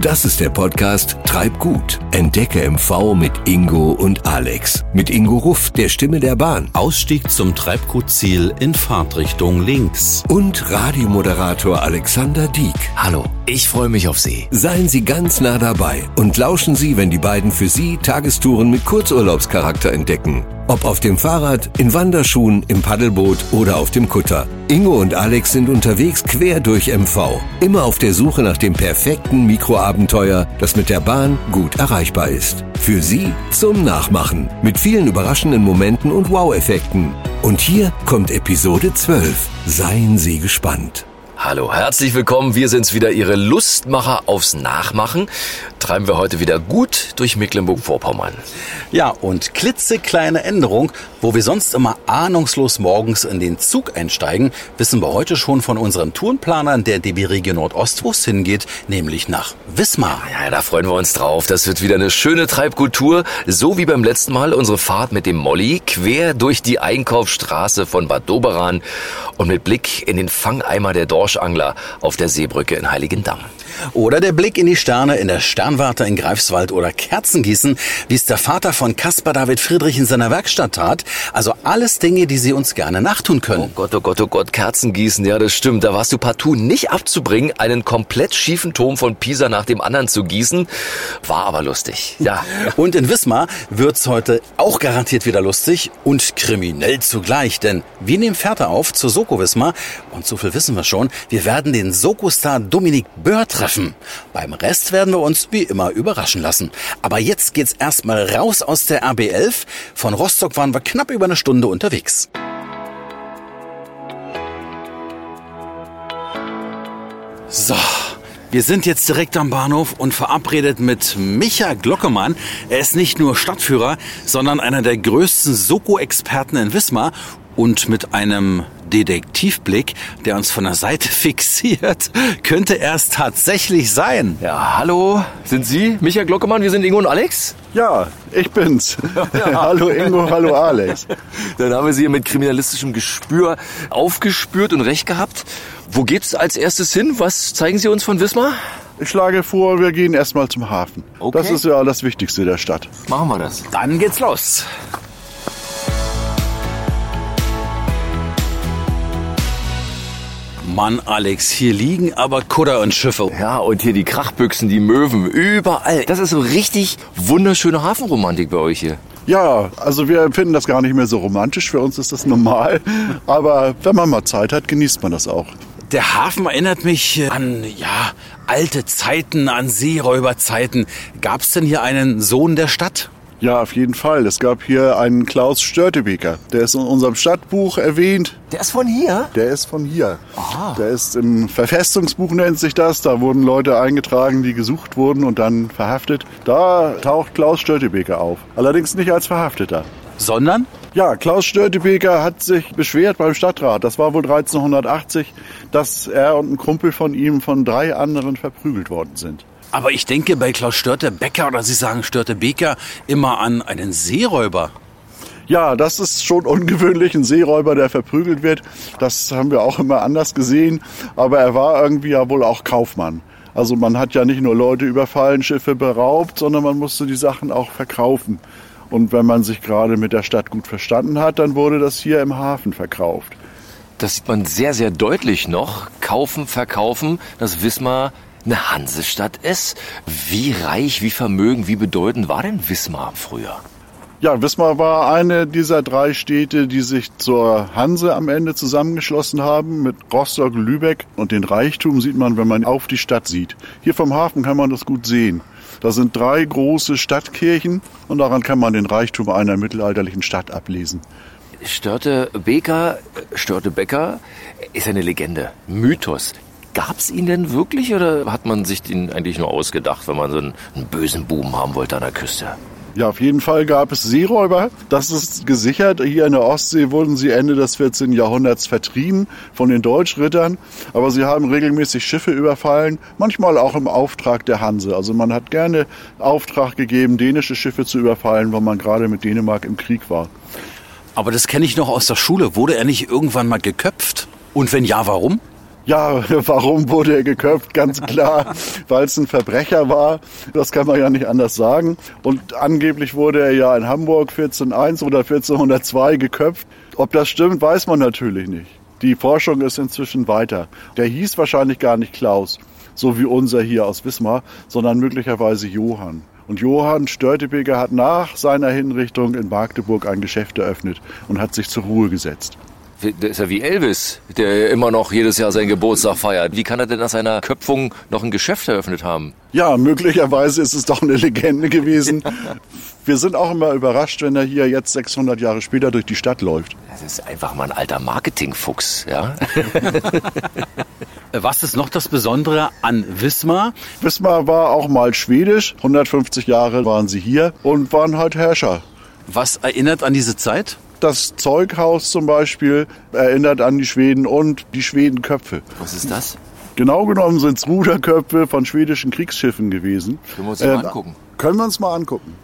Das ist der Podcast Treib gut. Entdecke MV mit Ingo und Alex. Mit Ingo Ruff, der Stimme der Bahn. Ausstieg zum Treibgutziel in Fahrtrichtung links. Und Radiomoderator Alexander Dieck. Hallo, ich freue mich auf Sie. Seien Sie ganz nah dabei und lauschen Sie, wenn die beiden für Sie Tagestouren mit Kurzurlaubscharakter entdecken. Ob auf dem Fahrrad, in Wanderschuhen, im Paddelboot oder auf dem Kutter. Ingo und Alex sind unterwegs quer durch MV. Immer auf der Suche nach dem perfekten Mikroabenteuer, das mit der Bahn gut erreichbar ist. Für Sie zum Nachmachen. Mit vielen überraschenden Momenten und Wow-Effekten. Und hier kommt Episode 12. Seien Sie gespannt. Hallo, herzlich willkommen. Wir sind's wieder, Ihre Lustmacher aufs Nachmachen. Treiben wir heute wieder gut durch Mecklenburg-Vorpommern. Ja, und klitzekleine Änderung. Wo wir sonst immer ahnungslos morgens in den Zug einsteigen, wissen wir heute schon von unseren Tourenplanern der DB Region Nordost, wo es hingeht, nämlich nach Wismar. Ja, da freuen wir uns drauf. Das wird wieder eine schöne Treibkultur, so wie beim letzten Mal unsere Fahrt mit dem Molly quer durch die Einkaufsstraße von Bad Doberan und mit Blick in den Fangeimer der Dorschangler auf der Seebrücke in Heiligendamm. Oder der Blick in die Sterne in der Sternwarte in Greifswald oder Kerzengießen, wie es der Vater von Caspar David Friedrich in seiner Werkstatt tat. Also alles Dinge, die Sie uns gerne nachtun können. Oh Gott, oh Gott, oh Gott, Kerzengießen, ja, das stimmt. Da warst du partout nicht abzubringen, einen komplett schiefen Turm von Pisa nach dem anderen zu gießen. War aber lustig. Ja. Und in Wismar wird's heute auch garantiert wieder lustig und kriminell zugleich, denn wir nehmen Fährte auf zur Soko Wismar und so viel wissen wir schon, wir werden den Soko-Star Dominik Böhr treffen. Beim Rest werden wir uns wie immer überraschen lassen. Aber jetzt geht's erstmal raus aus der RB11. Von Rostock waren wir knapp über eine Stunde unterwegs. So. Wir sind jetzt direkt am Bahnhof und verabredet mit Micha Glockemann. Er ist nicht nur Stadtführer, sondern einer der größten Soko-Experten in Wismar und mit einem Detektivblick, der uns von der Seite fixiert, könnte er es tatsächlich sein. Ja, hallo, sind Sie Michael Glockemann? Wir sind Ingo und Alex. Ja, ich bin's. hallo Ingo, hallo Alex. Dann haben wir Sie hier mit kriminalistischem Gespür aufgespürt und recht gehabt. Wo geht's als erstes hin? Was zeigen Sie uns von Wismar? Ich schlage vor, wir gehen erstmal zum Hafen. Okay. Das ist ja das Wichtigste der Stadt. Machen wir das. Dann geht's los. Mann, Alex, hier liegen aber Kutter und Schiffe. Ja, und hier die Krachbüchsen, die Möwen, überall. Das ist so richtig wunderschöne Hafenromantik bei euch hier. Ja, also wir empfinden das gar nicht mehr so romantisch. Für uns ist das normal. Aber wenn man mal Zeit hat, genießt man das auch. Der Hafen erinnert mich an, ja, alte Zeiten, an Seeräuberzeiten. Gab's denn hier einen Sohn der Stadt? Ja, auf jeden Fall. Es gab hier einen Klaus Störtebeker. Der ist in unserem Stadtbuch erwähnt. Der ist von hier? Der ist von hier. Der ist im Verfestungsbuch nennt sich das. Da wurden Leute eingetragen, die gesucht wurden und dann verhaftet. Da taucht Klaus Störtebeker auf. Allerdings nicht als Verhafteter. Sondern? Ja, Klaus Störtebeker hat sich beschwert beim Stadtrat. Das war wohl 1380, dass er und ein Kumpel von ihm von drei anderen verprügelt worden sind. Aber ich denke bei Klaus Störtebecker oder Sie sagen Störtebeker immer an einen Seeräuber. Ja, das ist schon ungewöhnlich, ein Seeräuber, der verprügelt wird. Das haben wir auch immer anders gesehen. Aber er war irgendwie ja wohl auch Kaufmann. Also man hat ja nicht nur Leute überfallen, Schiffe beraubt, sondern man musste die Sachen auch verkaufen. Und wenn man sich gerade mit der Stadt gut verstanden hat, dann wurde das hier im Hafen verkauft. Das sieht man sehr, sehr deutlich noch. Kaufen, verkaufen, das Wismar eine Hansestadt ist. Wie reich, wie vermögend, wie bedeutend war denn Wismar früher? Ja, Wismar war eine dieser drei Städte, die sich zur Hanse am Ende zusammengeschlossen haben mit Rostock, Lübeck. Und den Reichtum sieht man, wenn man auf die Stadt sieht. Hier vom Hafen kann man das gut sehen. Da sind drei große Stadtkirchen und daran kann man den Reichtum einer mittelalterlichen Stadt ablesen. Störte Beker, Störte Becker ist eine Legende, Mythos. Gab es ihn denn wirklich oder hat man sich den eigentlich nur ausgedacht, wenn man so einen, einen bösen Buben haben wollte an der Küste? Ja, auf jeden Fall gab es Seeräuber. Das ist gesichert. Hier in der Ostsee wurden sie Ende des 14. Jahrhunderts vertrieben von den Deutschrittern. Aber sie haben regelmäßig Schiffe überfallen, manchmal auch im Auftrag der Hanse. Also man hat gerne Auftrag gegeben, dänische Schiffe zu überfallen, weil man gerade mit Dänemark im Krieg war. Aber das kenne ich noch aus der Schule. Wurde er nicht irgendwann mal geköpft? Und wenn ja, warum? Ja, warum wurde er geköpft? Ganz klar, weil es ein Verbrecher war. Das kann man ja nicht anders sagen. Und angeblich wurde er ja in Hamburg 1401 oder 1402 geköpft. Ob das stimmt, weiß man natürlich nicht. Die Forschung ist inzwischen weiter. Der hieß wahrscheinlich gar nicht Klaus, so wie unser hier aus Wismar, sondern möglicherweise Johann. Und Johann Störtebeker hat nach seiner Hinrichtung in Magdeburg ein Geschäft eröffnet und hat sich zur Ruhe gesetzt. Der ist ja wie Elvis, der immer noch jedes Jahr seinen Geburtstag feiert. Wie kann er denn nach seiner Köpfung noch ein Geschäft eröffnet haben? Ja, möglicherweise ist es doch eine Legende gewesen. Wir sind auch immer überrascht, wenn er hier jetzt 600 Jahre später durch die Stadt läuft. Das ist einfach mal ein alter Marketingfuchs, ja? Was ist noch das Besondere an Wismar? Wismar war auch mal schwedisch. 150 Jahre waren sie hier und waren halt Herrscher. Was erinnert an diese Zeit? Das Zeughaus zum Beispiel erinnert an die Schweden und die Schwedenköpfe. Was ist das? Genau genommen sind es Ruderköpfe von schwedischen Kriegsschiffen gewesen. Können wir uns das mal Äh, angucken? Können wir uns mal angucken.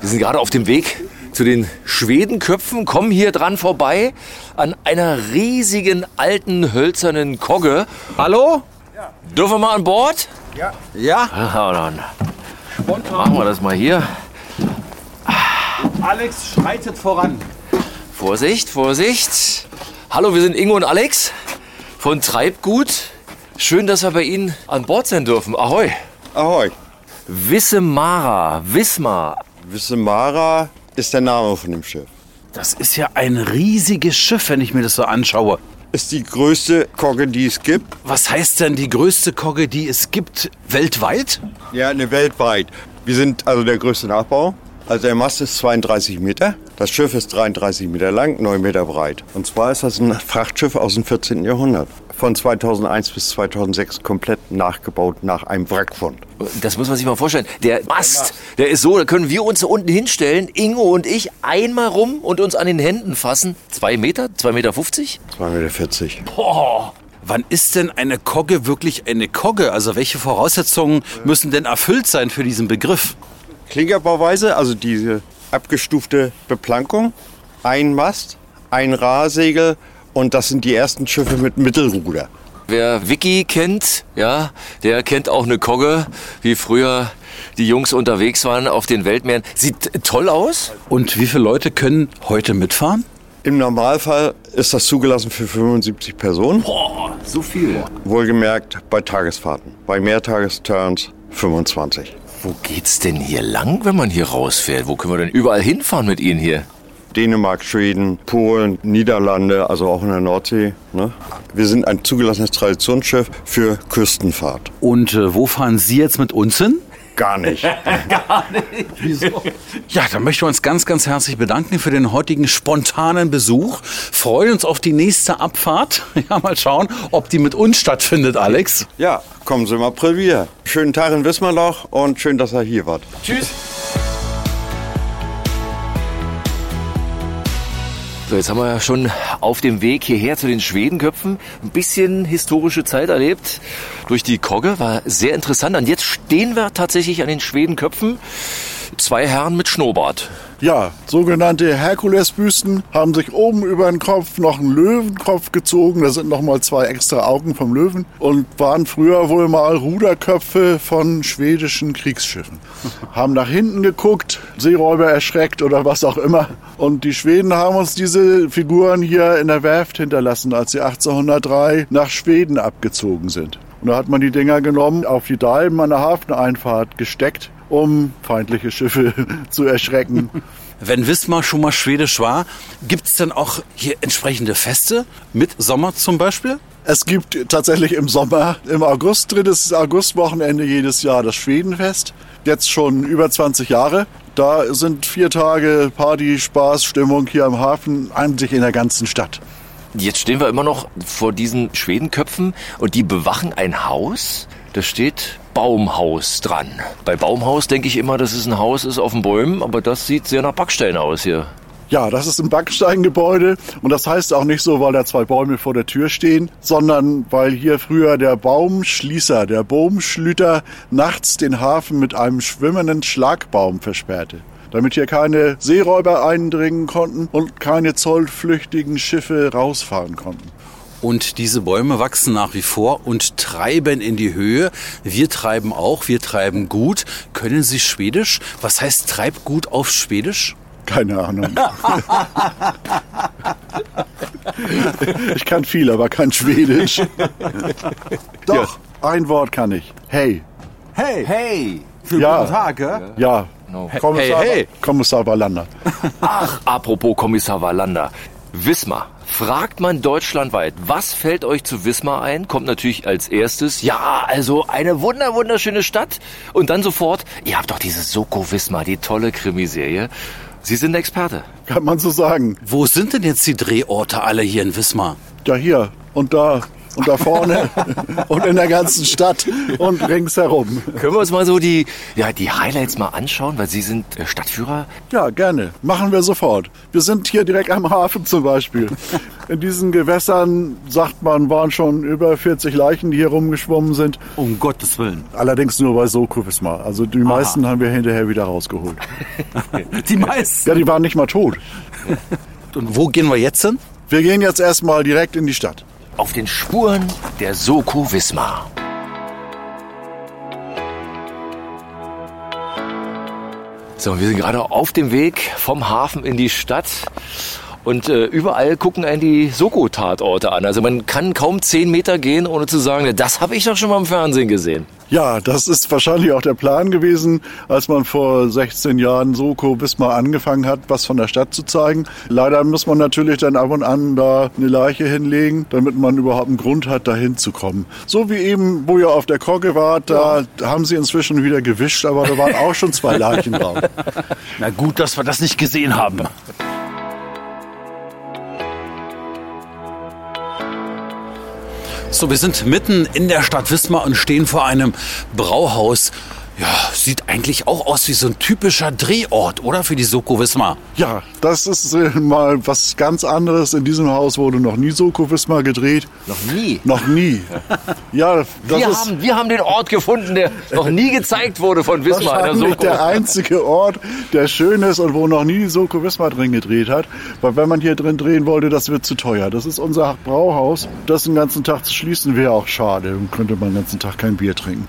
Wir sind gerade auf dem Weg zu den Schwedenköpfen, kommen hier dran vorbei an einer riesigen alten hölzernen Kogge. Hallo? Ja. Dürfen wir mal an Bord? Ja, Ah, dann machen wir das mal hier. Alex schreitet voran. Vorsicht, Vorsicht. Hallo, wir sind Ingo und Alex von Treibgut. Schön, dass wir bei Ihnen an Bord sein dürfen. Ahoi. Ahoi. Wissemara, Wismar. Wissemara ist der Name von dem Schiff. Das ist ja ein riesiges Schiff, wenn ich mir das so anschaue. Ist die größte Kogge, die es gibt. Was heißt denn die größte Kogge, die es gibt weltweit? Ja, eine weltweit. Wir sind also der größte Nachbau. Also der Mast ist 32 Meter. Das Schiff ist 33 Meter lang, 9 Meter breit. Und zwar ist das ein Frachtschiff aus dem 14. Jahrhundert. Von 2001 bis 2006 komplett nachgebaut nach einem Wrackfund. Das muss man sich mal vorstellen. Der Mast, der ist so, da können wir uns da unten hinstellen, Ingo und ich, einmal rum und uns an den Händen fassen. Zwei Meter, zwei Meter 50? 2,40 Meter. Wann ist denn eine Kogge wirklich eine Kogge? Also welche Voraussetzungen müssen denn erfüllt sein für diesen Begriff? Klinkerbauweise, also diese abgestufte Beplankung, ein Mast, ein Rahsegel und das sind die ersten Schiffe mit Mittelruder. Wer Wiki kennt, ja, der kennt auch eine Kogge, wie früher die Jungs unterwegs waren auf den Weltmeeren. Sieht toll aus. Und wie viele Leute können heute mitfahren? Im Normalfall ist das zugelassen für 75 Personen. So viel. Wohlgemerkt bei Tagesfahrten. Bei Mehrtagesturns 25. Wo geht's denn hier lang, wenn man hier rausfährt? Wo können wir denn überall hinfahren mit Ihnen hier? Dänemark, Schweden, Polen, Niederlande, also auch in der Nordsee. Ne? Wir sind ein zugelassenes Traditionsschiff für Küstenfahrt. Und äh, wo fahren Sie jetzt mit uns hin? Gar nicht. Ja, dann möchten wir uns ganz, ganz herzlich bedanken für den heutigen spontanen Besuch. Freuen uns auf die nächste Abfahrt. Ja, mal schauen, ob die mit uns stattfindet, Alex. ja, kommen Sie im April wieder. Schönen Tag in Wismarloch und schön, dass ihr hier wart. Tschüss. So, jetzt haben wir ja schon auf dem Weg hierher zu den Schwedenköpfen ein bisschen historische Zeit erlebt. Durch die Kogge war sehr interessant. Und jetzt stehen wir tatsächlich an den Schwedenköpfen. Zwei Herren mit Schnurrbart. Ja, sogenannte Herkulesbüsten haben sich oben über den Kopf noch einen Löwenkopf gezogen. Da sind noch mal zwei extra Augen vom Löwen und waren früher wohl mal Ruderköpfe von schwedischen Kriegsschiffen. haben nach hinten geguckt, Seeräuber erschreckt oder was auch immer. Und die Schweden haben uns diese Figuren hier in der Werft hinterlassen, als sie 1803 nach Schweden abgezogen sind. Und da hat man die Dinger genommen, auf die Dalben an der Hafeneinfahrt gesteckt, um feindliche Schiffe zu erschrecken. Wenn Wismar schon mal schwedisch war, gibt es dann auch hier entsprechende Feste mit Sommer zum Beispiel? Es gibt tatsächlich im Sommer, im August, drittes Augustwochenende jedes Jahr das Schwedenfest. Jetzt schon über 20 Jahre. Da sind vier Tage Party, Spaß, Stimmung hier am Hafen, eigentlich in der ganzen Stadt. Jetzt stehen wir immer noch vor diesen Schwedenköpfen und die bewachen ein Haus. Da steht Baumhaus dran. Bei Baumhaus denke ich immer, dass es ein Haus ist auf den Bäumen, aber das sieht sehr nach Backstein aus hier. Ja, das ist ein Backsteingebäude und das heißt auch nicht so, weil da zwei Bäume vor der Tür stehen, sondern weil hier früher der Baumschließer, der Baumschlüter, nachts den Hafen mit einem schwimmenden Schlagbaum versperrte. damit hier keine Seeräuber eindringen konnten und keine zollflüchtigen Schiffe rausfahren konnten. Und diese Bäume wachsen nach wie vor und treiben in die Höhe. Wir treiben auch, wir treiben gut. Können Sie Schwedisch? Was heißt Treibgut auf Schwedisch? Keine Ahnung. ich kann viel, aber kein Schwedisch. Doch, ein Wort kann ich. Hey. Hey! Hey! Schönen Ja. guten Tag, ja? Ja. Kommissar, Hey, hey. Kommissar Wallander. Ach, apropos Kommissar Wallander. Wismar. Fragt man deutschlandweit, was fällt euch zu Wismar ein? Kommt natürlich als erstes, ja, also eine wunder, wunderschöne Stadt. Und dann sofort, ihr habt doch diese Soko Wismar, die tolle Krimiserie. Sie sind Experte. Kann man so sagen. Wo sind denn jetzt die Drehorte alle hier in Wismar? Ja, hier und da und da vorne und in der ganzen Stadt und ringsherum. Können wir uns mal so die, ja, die Highlights mal anschauen, weil Sie sind äh, Stadtführer. Ja, gerne. Machen wir sofort. Wir sind hier direkt am Hafen zum Beispiel. In diesen Gewässern, sagt man, waren schon über 40 Leichen, die hier rumgeschwommen sind. Um Gottes Willen. Allerdings nur bei Soko Wismar. Also die meisten haben wir hinterher wieder rausgeholt. Die meisten. Ja, die waren nicht mal tot. Und wo gehen wir jetzt hin? Wir gehen jetzt erstmal direkt in die Stadt. Auf den Spuren der Soko Wismar. So, wir sind gerade auf dem Weg vom Hafen in die Stadt. Und äh, überall gucken einen die Soko-Tatorte an. Also man kann kaum zehn Meter gehen, ohne zu sagen, das habe ich doch schon mal im Fernsehen gesehen. Ja, das ist wahrscheinlich auch der Plan gewesen, als man vor 16 Jahren Soko Wismar angefangen hat, was von der Stadt zu zeigen. Leider muss man natürlich dann ab und an da eine Leiche hinlegen, damit man überhaupt einen Grund hat, da hinzukommen. So wie eben, wo ihr auf der Kogge wart, da haben sie inzwischen wieder gewischt, aber da waren auch schon zwei Leichen drauf. Na gut, dass wir das nicht gesehen haben. So, wir sind mitten in der Stadt Wismar und stehen vor einem Brauhaus. Ja, sieht eigentlich auch aus wie so ein typischer Drehort, oder? Für die Soko Wismar. Ja, das ist äh, mal was ganz anderes. In diesem Haus wurde noch nie Soko Wismar gedreht. Noch nie. Noch nie. Ja, das Wir ist haben, wir haben den Ort gefunden, der noch nie gezeigt wurde von Wismar. in der wahrscheinlich Soko. der einzige Ort, der schön ist und wo noch nie Soko Wismar drin gedreht hat. Weil wenn man hier drin drehen wollte, das wird zu teuer. Das ist unser Brauhaus. Das den ganzen Tag zu schließen wäre auch schade. Dann könnte man den ganzen Tag kein Bier trinken.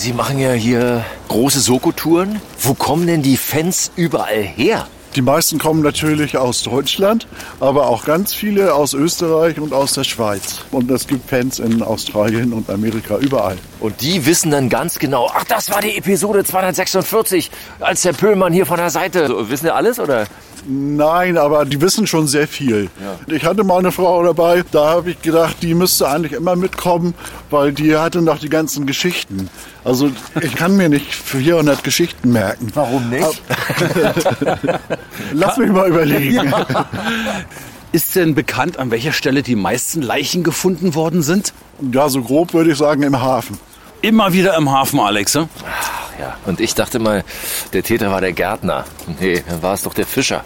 Sie machen ja hier große Soko-Touren. Wo kommen denn die Fans überall her? Die meisten kommen natürlich aus Deutschland, aber auch ganz viele aus Österreich und aus der Schweiz. Und es gibt Fans in Australien und Amerika überall. Und die wissen dann ganz genau, ach, das war die Episode 246, als der Pöhlmann hier von der Seite. So, wissen die alles, oder? Nein, aber die wissen schon sehr viel. Ich hatte mal eine Frau dabei, da habe ich gedacht, die müsste eigentlich immer mitkommen, weil die hatte noch die ganzen Geschichten. Also ich kann mir nicht 400 Geschichten merken. Warum nicht? Lass mich mal überlegen. Ist denn bekannt, an welcher Stelle die meisten Leichen gefunden worden sind? Ja, so grob würde ich sagen im Hafen. Immer wieder im Hafen, Alex. ne? Ja. Und ich dachte mal, der Täter war der Gärtner. Nee, dann war es doch der Fischer.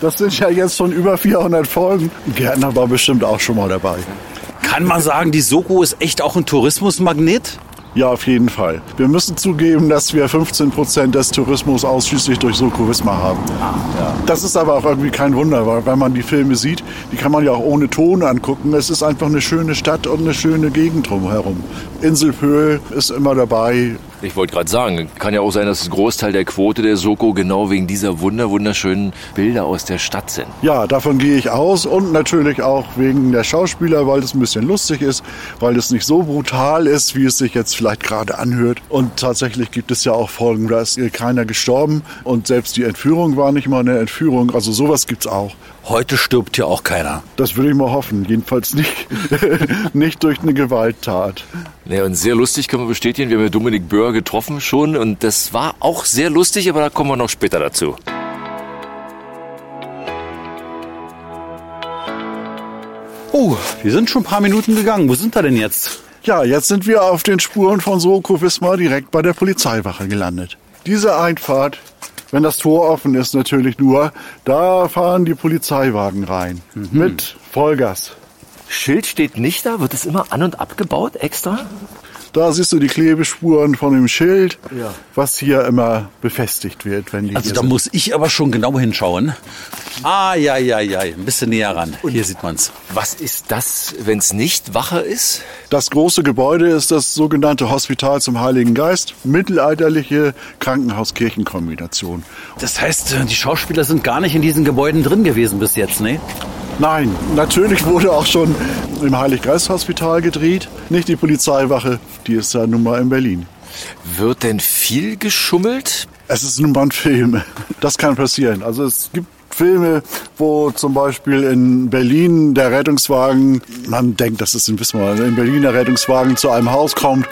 Das sind ja jetzt schon über 400 Folgen. Gärtner war bestimmt auch schon mal dabei. Kann man sagen, die Soko ist echt auch ein Tourismusmagnet? Ja, auf jeden Fall. Wir müssen zugeben, dass wir 15 Prozent des Tourismus ausschließlich durch Soko Wismar haben. Das ist aber auch irgendwie kein Wunder, weil wenn man die Filme sieht, die kann man ja auch ohne Ton angucken. Es ist einfach eine schöne Stadt und eine schöne Gegend drumherum. Inselpöhl ist immer dabei. Ich wollte gerade sagen, kann ja auch sein, dass ein Großteil der Quote der Soko genau wegen dieser wunder wunderschönen Bilder aus der Stadt sind. Ja, davon gehe ich aus und natürlich auch wegen der Schauspieler, weil es ein bisschen lustig ist, weil es nicht so brutal ist, wie es sich jetzt vielleicht gerade anhört. Und tatsächlich gibt es ja auch Folgen, da ist keiner gestorben und selbst die Entführung war nicht mal eine Entführung. Also sowas gibt's auch. Heute stirbt ja auch keiner. Das würde ich mal hoffen. Jedenfalls nicht, nicht durch eine Gewalttat. Ja, und sehr lustig können wir bestätigen, wir haben ja Dominik Böhr getroffen schon und das war auch sehr lustig, aber da kommen wir noch später dazu. Oh, wir sind schon ein paar Minuten gegangen. Wo sind wir denn jetzt? Ja, jetzt sind wir auf den Spuren von Soko Wismar direkt bei der Polizeiwache gelandet. Diese Einfahrt, wenn das Tor offen ist natürlich nur, da fahren die Polizeiwagen rein. Mit Vollgas. Schild steht nicht da, wird es immer an- und abgebaut extra? Da siehst du die Klebespuren von dem Schild, was hier immer befestigt wird, wenn die Also hier da sind. muss ich aber schon genau hinschauen. Ah, ja, ja, ja, ein bisschen näher ran. Hier sieht man's. Was ist das, wenn es nicht Wache ist? Das große Gebäude ist das sogenannte Hospital zum Heiligen Geist, mittelalterliche Krankenhaus-Kirchen-Kombination. Das heißt, die Schauspieler sind gar nicht in diesen Gebäuden drin gewesen bis jetzt, ne? Nein, natürlich wurde auch schon im Heilig-Geist-Hospital gedreht, nicht die Polizeiwache, die ist ja nun mal in Berlin. Wird denn viel geschummelt? Es ist nun mal ein Film. Das kann passieren. Also es gibt Filme, wo zum Beispiel in Berlin der Rettungswagen, man denkt, das ist in Wismar, in Berlin der Rettungswagen zu einem Haus kommt.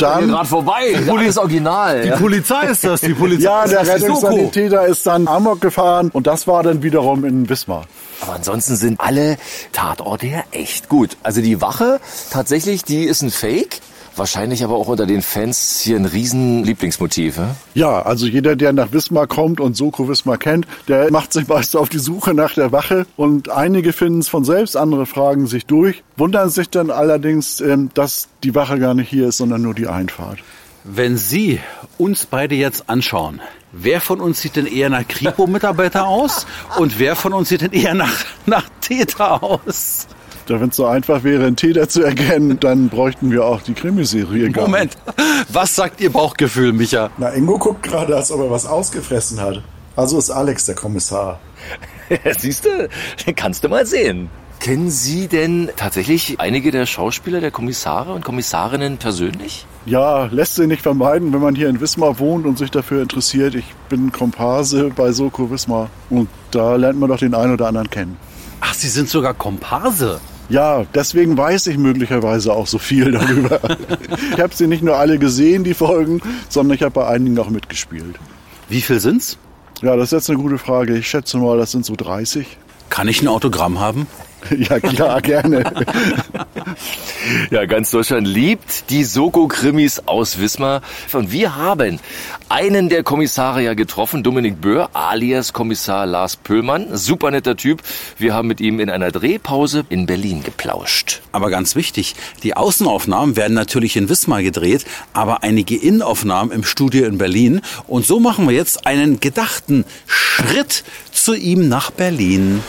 dann, vorbei. Das Original. Die Polizei ist das, die Polizei. ja, der ist die. Rettungssanitäter ist dann Amok gefahren und das war dann wiederum in Wismar. Aber ansonsten sind alle Tatorte ja echt gut. Also die Wache, tatsächlich, die ist ein Fake. Wahrscheinlich aber auch unter den Fans hier ein riesen Lieblingsmotiv. Ja? Ja, also jeder, der nach Wismar kommt und Soko Wismar kennt, der macht sich meist auf die Suche nach der Wache und einige finden es von selbst, andere fragen sich durch, wundern sich dann allerdings, ähm, dass die Wache gar nicht hier ist, sondern nur die Einfahrt. Wenn Sie uns beide jetzt anschauen, wer von uns sieht denn eher nach Kripo-Mitarbeiter aus und wer von uns sieht denn eher nach, nach Täter aus? Da wenn es so einfach wäre, einen Täter zu erkennen, dann bräuchten wir auch die Krimiserie gar Moment, was sagt Ihr Bauchgefühl, Micha? Na, Ingo guckt gerade, als ob er was ausgefressen hat. Also ist Alex der Kommissar. Siehst du, kannst du mal sehen. Kennen Sie denn tatsächlich einige der Schauspieler, der Kommissare und Kommissarinnen persönlich? Ja, lässt sich nicht vermeiden, wenn man hier in Wismar wohnt und sich dafür interessiert. Ich bin Komparse bei Soko Wismar und da lernt man doch den einen oder anderen kennen. Ach, Sie sind sogar Komparse. Ja, deswegen weiß ich möglicherweise auch so viel darüber. ich habe sie nicht nur alle gesehen, die Folgen, sondern ich habe bei einigen auch mitgespielt. Wie viel sind's? Ja, das ist jetzt eine gute Frage. Ich schätze mal, das sind so 30. Kann ich ein Autogramm haben? Ja, klar, gerne. Ja, ganz Deutschland liebt die Soko-Krimis aus Wismar. Und wir haben einen der Kommissare ja getroffen, Dominik Böhr, alias Kommissar Lars Pöllmann. Super netter Typ. Wir haben mit ihm in einer Drehpause in Berlin geplauscht. Aber ganz wichtig, die Außenaufnahmen werden natürlich in Wismar gedreht, aber einige Innenaufnahmen im Studio in Berlin. Und so machen wir jetzt einen gedachten Schritt zu ihm nach Berlin.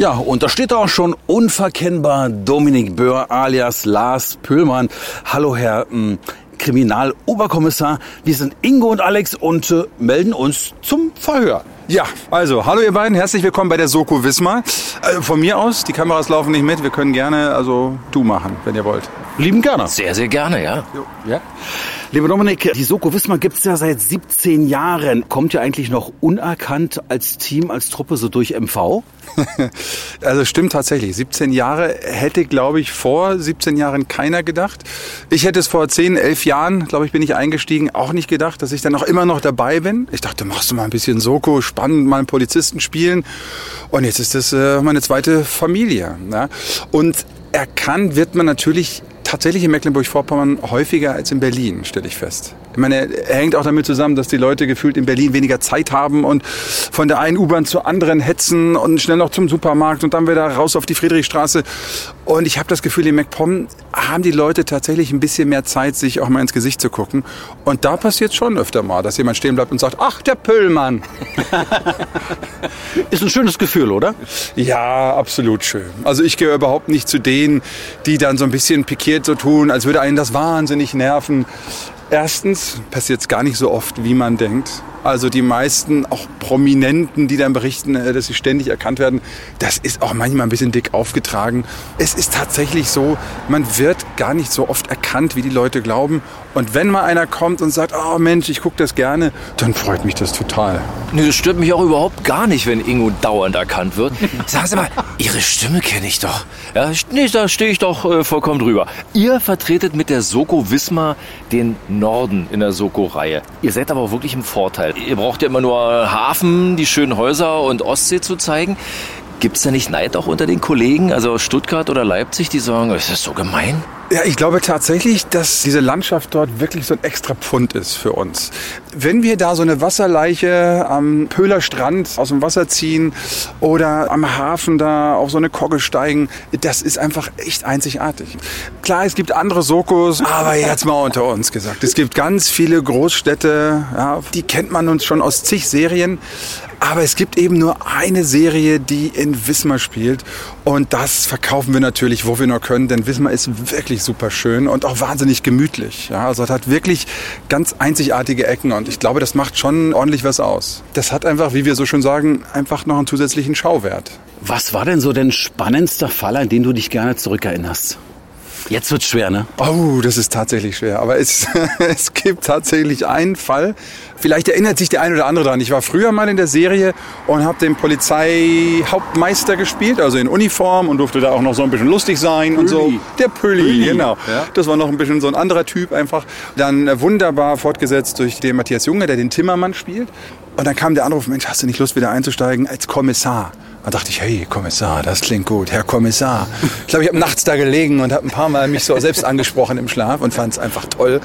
Ja, und da steht auch schon unverkennbar Dominik Böhr alias Lars Pöhlmann. Hallo, Herr ähm, Kriminaloberkommissar. Wir sind Ingo und Alex und äh, melden uns zum Verhör. Ja, also, hallo ihr beiden, herzlich willkommen bei der Soko Wismar. Äh, von mir aus, die Kameras laufen nicht mit, wir können gerne, also du machen, wenn ihr wollt. Lieben gerne. Sehr, sehr gerne, ja. Ja. Lieber Dominik, die Soko Wismar gibt's ja seit 17 Jahren. Kommt ihr eigentlich noch unerkannt als Team, als Truppe so durch MV? Also stimmt tatsächlich. 17 Jahre hätte, glaube ich, vor 17 Jahren keiner gedacht. Ich hätte es vor 10, 11 Jahren, glaube ich, bin ich eingestiegen, auch nicht gedacht, dass ich dann auch immer noch dabei bin. Ich dachte, machst du mal ein bisschen Soko, spannend, mal einen Polizisten spielen. Und jetzt ist das äh, meine zweite Familie. Ja? Und erkannt wird man natürlich tatsächlich in Mecklenburg-Vorpommern häufiger als in Berlin, stelle ich fest. Ich meine, er hängt auch damit zusammen, dass die Leute gefühlt in Berlin weniger Zeit haben und von der einen U-Bahn zur anderen hetzen und schnell noch zum Supermarkt und dann wieder raus auf die Friedrichstraße. Und ich habe das Gefühl, in MacPom haben die Leute tatsächlich ein bisschen mehr Zeit, sich auch mal ins Gesicht zu gucken. Und da passiert schon öfter mal, dass jemand stehen bleibt und sagt, ach, der Pöllmann. Ist ein schönes Gefühl, oder? Ja, absolut schön. Also ich gehöre überhaupt nicht zu denen, die dann so ein bisschen pikiert so tun, als würde einen das wahnsinnig nerven. Erstens passiert es gar nicht so oft, wie man denkt. Also die meisten, auch Prominenten, die dann berichten, äh, dass sie ständig erkannt werden, das ist auch manchmal ein bisschen dick aufgetragen. Es ist tatsächlich so, man wird gar nicht so oft erkannt, wie die Leute glauben. Und wenn mal einer kommt und sagt, oh Mensch, ich gucke das gerne, dann freut mich das total. Nee, das stört mich auch überhaupt gar nicht, wenn Ingo dauernd erkannt wird. Sagen Sie mal, Ihre Stimme kenne ich doch. Ja, nee, da stehe ich doch äh, vollkommen drüber. Ihr vertretet mit der Soko Wismar den Norden in der Soko-Reihe. Ihr seid aber auch wirklich im Vorteil. Ihr braucht ja immer nur Hafen, die schönen Häuser und Ostsee zu zeigen. Gibt's da nicht Neid auch unter den Kollegen, also aus Stuttgart oder Leipzig, die sagen, ist das so gemein? Ja, ich glaube tatsächlich, dass diese Landschaft dort wirklich so ein extra Pfund ist für uns. Wenn wir da so eine Wasserleiche am Pöhler Strand aus dem Wasser ziehen oder am Hafen da auf so eine Kogge steigen, das ist einfach echt einzigartig. Klar, es gibt andere Sokos, aber jetzt mal unter uns gesagt. Es gibt ganz viele Großstädte, ja, die kennt man uns schon aus zig Serien. Aber es gibt eben nur eine Serie, die in Wismar spielt. Und das verkaufen wir natürlich, wo wir nur können. Denn Wismar ist wirklich super schön und auch wahnsinnig gemütlich. Ja, also es hat wirklich ganz einzigartige Ecken. Und ich glaube, das macht schon ordentlich was aus. Das hat einfach, wie wir so schön sagen, einfach noch einen zusätzlichen Schauwert. Was war denn so dein spannendster Fall, an den du dich gerne zurückerinnerst? Jetzt wird's schwer, ne? Oh, das ist tatsächlich schwer. Aber es, es gibt tatsächlich einen Fall. Vielleicht erinnert sich der eine oder andere daran. Ich war früher mal in der Serie und habe den Polizeihauptmeister gespielt, also in Uniform und durfte da auch noch so ein bisschen lustig sein Pülli. und so. Der Pülli, Pülli. genau. Ja. Das war noch ein bisschen so ein anderer Typ einfach. Dann äh, wunderbar fortgesetzt durch den Matthias Junge, der den Timmermann spielt. Und dann kam der Anruf, Mensch, hast du nicht Lust wieder einzusteigen als Kommissar? Da dachte ich, hey, Kommissar, das klingt gut, Herr Kommissar. Ich glaube, ich habe nachts da gelegen und habe ein paar Mal mich so selbst angesprochen im Schlaf und fand es einfach toll.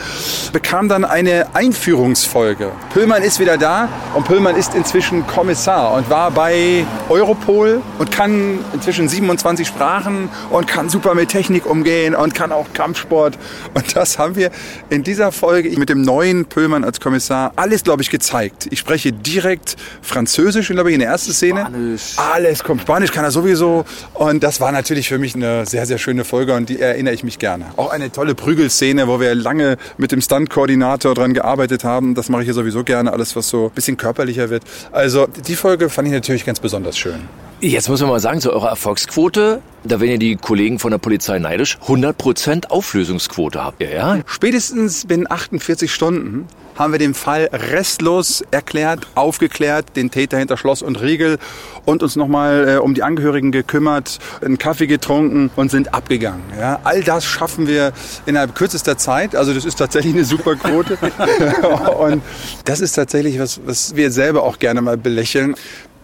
Bekam dann eine Einführungsfolge. Püllmann ist wieder da und Püllmann ist inzwischen Kommissar und war bei Europol und kann inzwischen 27 Sprachen und kann super mit Technik umgehen und kann auch Kampfsport. Und das haben wir in dieser Folge mit dem neuen Püllmann als Kommissar alles, glaube ich, gezeigt. Ich spreche direkt Französisch, glaube ich, in der ersten Szene. Spanisch. Alles alles kommt. Spanisch kann er sowieso. Und das war natürlich für mich eine sehr, sehr schöne Folge und die erinnere ich mich gerne. Auch eine tolle Prügelszene, wo wir lange mit dem Stunt-Koordinator dran gearbeitet haben. Das mache ich ja sowieso gerne, alles was so ein bisschen körperlicher wird. Also die Folge fand ich natürlich ganz besonders schön. Jetzt muss man mal sagen, zu eurer Erfolgsquote, da werden ja die Kollegen von der Polizei neidisch, 100% Auflösungsquote habt ihr, ja? Spätestens binnen 48 Stunden haben wir den Fall restlos erklärt, aufgeklärt, den Täter hinter Schloss und Riegel und uns nochmal äh, um die Angehörigen gekümmert, einen Kaffee getrunken und sind abgegangen. Ja, all das schaffen wir innerhalb kürzester Zeit. Also das ist tatsächlich eine super Quote. und das ist tatsächlich was, was wir selber auch gerne mal belächeln.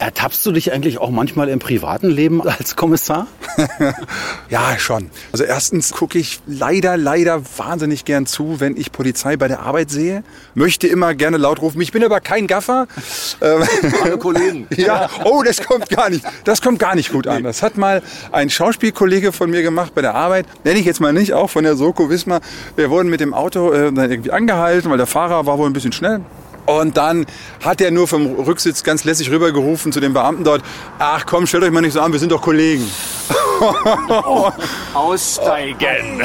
Ertappst du dich eigentlich auch manchmal im privaten Leben als Kommissar? ja, schon. Also erstens gucke ich leider, leider wahnsinnig gern zu, wenn ich Polizei bei der Arbeit sehe. Möchte immer gerne laut rufen, ich bin aber kein Gaffer. Alle Kollegen. ja, oh, das kommt gar nicht, das kommt gar nicht gut an. Das hat mal ein Schauspielkollege von mir gemacht bei der Arbeit. Nenne ich jetzt mal nicht, auch von der Soko Wismar. Wir wurden mit dem Auto äh, dann irgendwie angehalten, weil der Fahrer war wohl ein bisschen schnell. Und dann hat er nur vom Rücksitz ganz lässig rübergerufen zu den Beamten dort, ach komm, stellt euch mal nicht so an, wir sind doch Kollegen. Oh, aussteigen.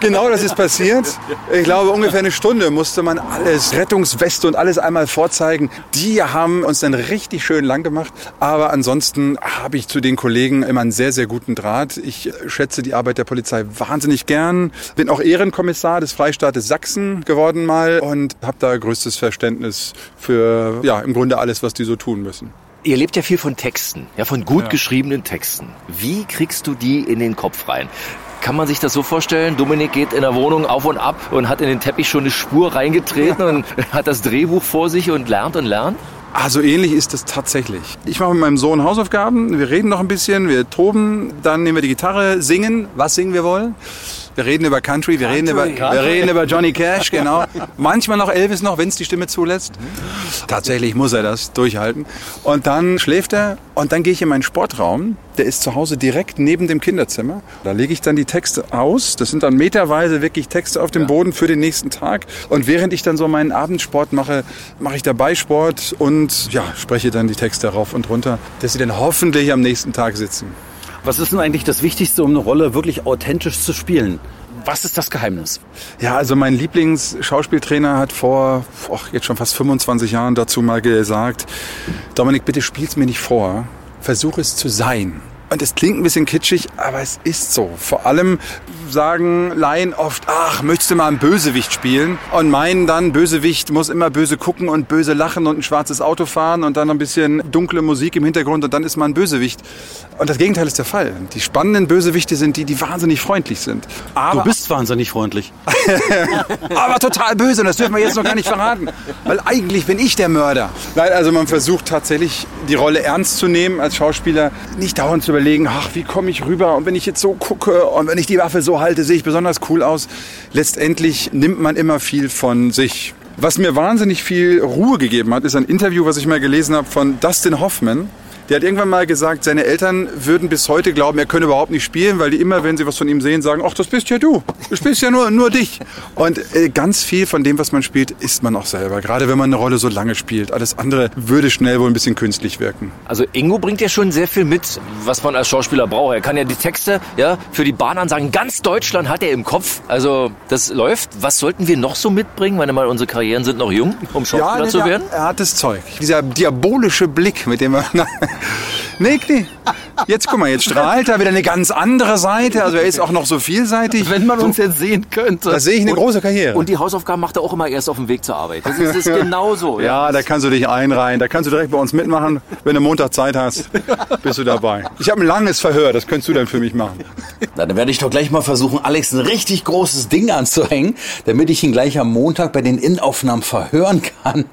genau das ist passiert. Ich glaube, ungefähr eine Stunde musste man alles, Rettungsweste und alles einmal vorzeigen. Die haben uns dann richtig schön lang gemacht. Aber ansonsten habe ich zu den Kollegen immer einen sehr, sehr guten Draht. Ich schätze die Arbeit der Polizei wahnsinnig gern. Bin auch Ehrenkommissar des Freistaates Sachsen geworden mal und habe da größtes Verständnis für, ja, im Grunde alles, was die so tun müssen. Ihr lebt ja viel von Texten, ja, von gut ja. geschriebenen Texten. Wie kriegst du die in den Kopf rein? Kann man sich das so vorstellen? Dominik geht in der Wohnung auf und ab und hat in den Teppich schon eine Spur reingetreten und hat das Drehbuch vor sich und lernt und lernt? Also ähnlich ist es tatsächlich. Ich mache mit meinem Sohn Hausaufgaben, wir reden noch ein bisschen, wir toben, dann nehmen wir die Gitarre, singen, was singen wir wollen. Wir reden über Country, wir, Country, reden, über, wir reden über Johnny Cash, genau. Manchmal noch Elvis noch, wenn es die Stimme zulässt. Tatsächlich muss er das durchhalten. Und dann schläft er und dann gehe ich in meinen Sportraum. Der ist zu Hause direkt neben dem Kinderzimmer. Da lege ich dann die Texte aus. Das sind dann meterweise wirklich Texte auf dem ja. Boden für den nächsten Tag. Und während ich dann so meinen Abendsport mache, mache ich dabei Sport und ja, spreche dann die Texte rauf und runter, dass sie dann hoffentlich am nächsten Tag sitzen. Was ist denn eigentlich das Wichtigste, um eine Rolle wirklich authentisch zu spielen? Was ist das Geheimnis? Ja, also mein Lieblingsschauspieltrainer hat vor oh, jetzt schon fast 25 Jahren dazu mal gesagt, Dominik, bitte spiel's mir nicht vor, versuch es zu sein. Und es klingt ein bisschen kitschig, aber es ist so. Vor allem sagen Laien oft, ach, möchtest du mal einen Bösewicht spielen? Und meinen dann, Bösewicht muss immer böse gucken und böse lachen und ein schwarzes Auto fahren und dann ein bisschen dunkle Musik im Hintergrund und dann ist man ein Bösewicht. Und das Gegenteil ist der Fall. Die spannenden Bösewichte sind die, die wahnsinnig freundlich sind. Du bist wahnsinnig freundlich. aber total böse und das dürfen wir jetzt noch gar nicht verraten. Weil eigentlich bin ich der Mörder. Nein, also man versucht tatsächlich die Rolle ernst zu nehmen als Schauspieler. Nicht dauernd zu überlegen, ach, wie komme ich rüber und wenn ich jetzt so gucke und wenn ich die Waffe so halte, sehe ich besonders cool aus. Letztendlich nimmt man immer viel von sich. Was mir wahnsinnig viel Ruhe gegeben hat, ist ein Interview, was ich mal gelesen habe von Dustin Hoffman. Der hat irgendwann mal gesagt, seine Eltern würden bis heute glauben, er könne überhaupt nicht spielen, weil die immer, wenn sie was von ihm sehen, sagen, ach, das bist ja du. Du spielst ja nur, nur dich. Und äh, ganz viel von dem, was man spielt, ist man auch selber. Gerade wenn man eine Rolle so lange spielt. Alles andere würde schnell wohl ein bisschen künstlich wirken. Also Ingo bringt ja schon sehr viel mit, was man als Schauspieler braucht. Er kann ja die Texte ja, für die Bahnansagen ganz Deutschland hat er im Kopf. Also das läuft. Was sollten wir noch so mitbringen? Meine mal, unsere Karrieren sind noch jung, um Schauspieler nee, zu werden. Er hat das Zeug. Dieser diabolische Blick, mit dem er. nee, nee. Jetzt guck mal, jetzt strahlt er wieder eine ganz andere Seite. Also er ist auch noch so vielseitig. Wenn man uns jetzt sehen könnte. Da sehe ich eine Und- große Karriere. Und die Hausaufgaben macht er auch immer erst auf dem Weg zur Arbeit. Das ist, das ist genauso. ja, da kannst du dich einreihen. Da kannst du direkt bei uns mitmachen. Wenn du Montag Zeit hast, bist du dabei. Ich habe ein langes Verhör, das könntest du dann für mich machen. Na, dann werde ich doch gleich mal versuchen, Alex ein richtig großes Ding anzuhängen, damit ich ihn gleich am Montag bei den Innenaufnahmen verhören kann.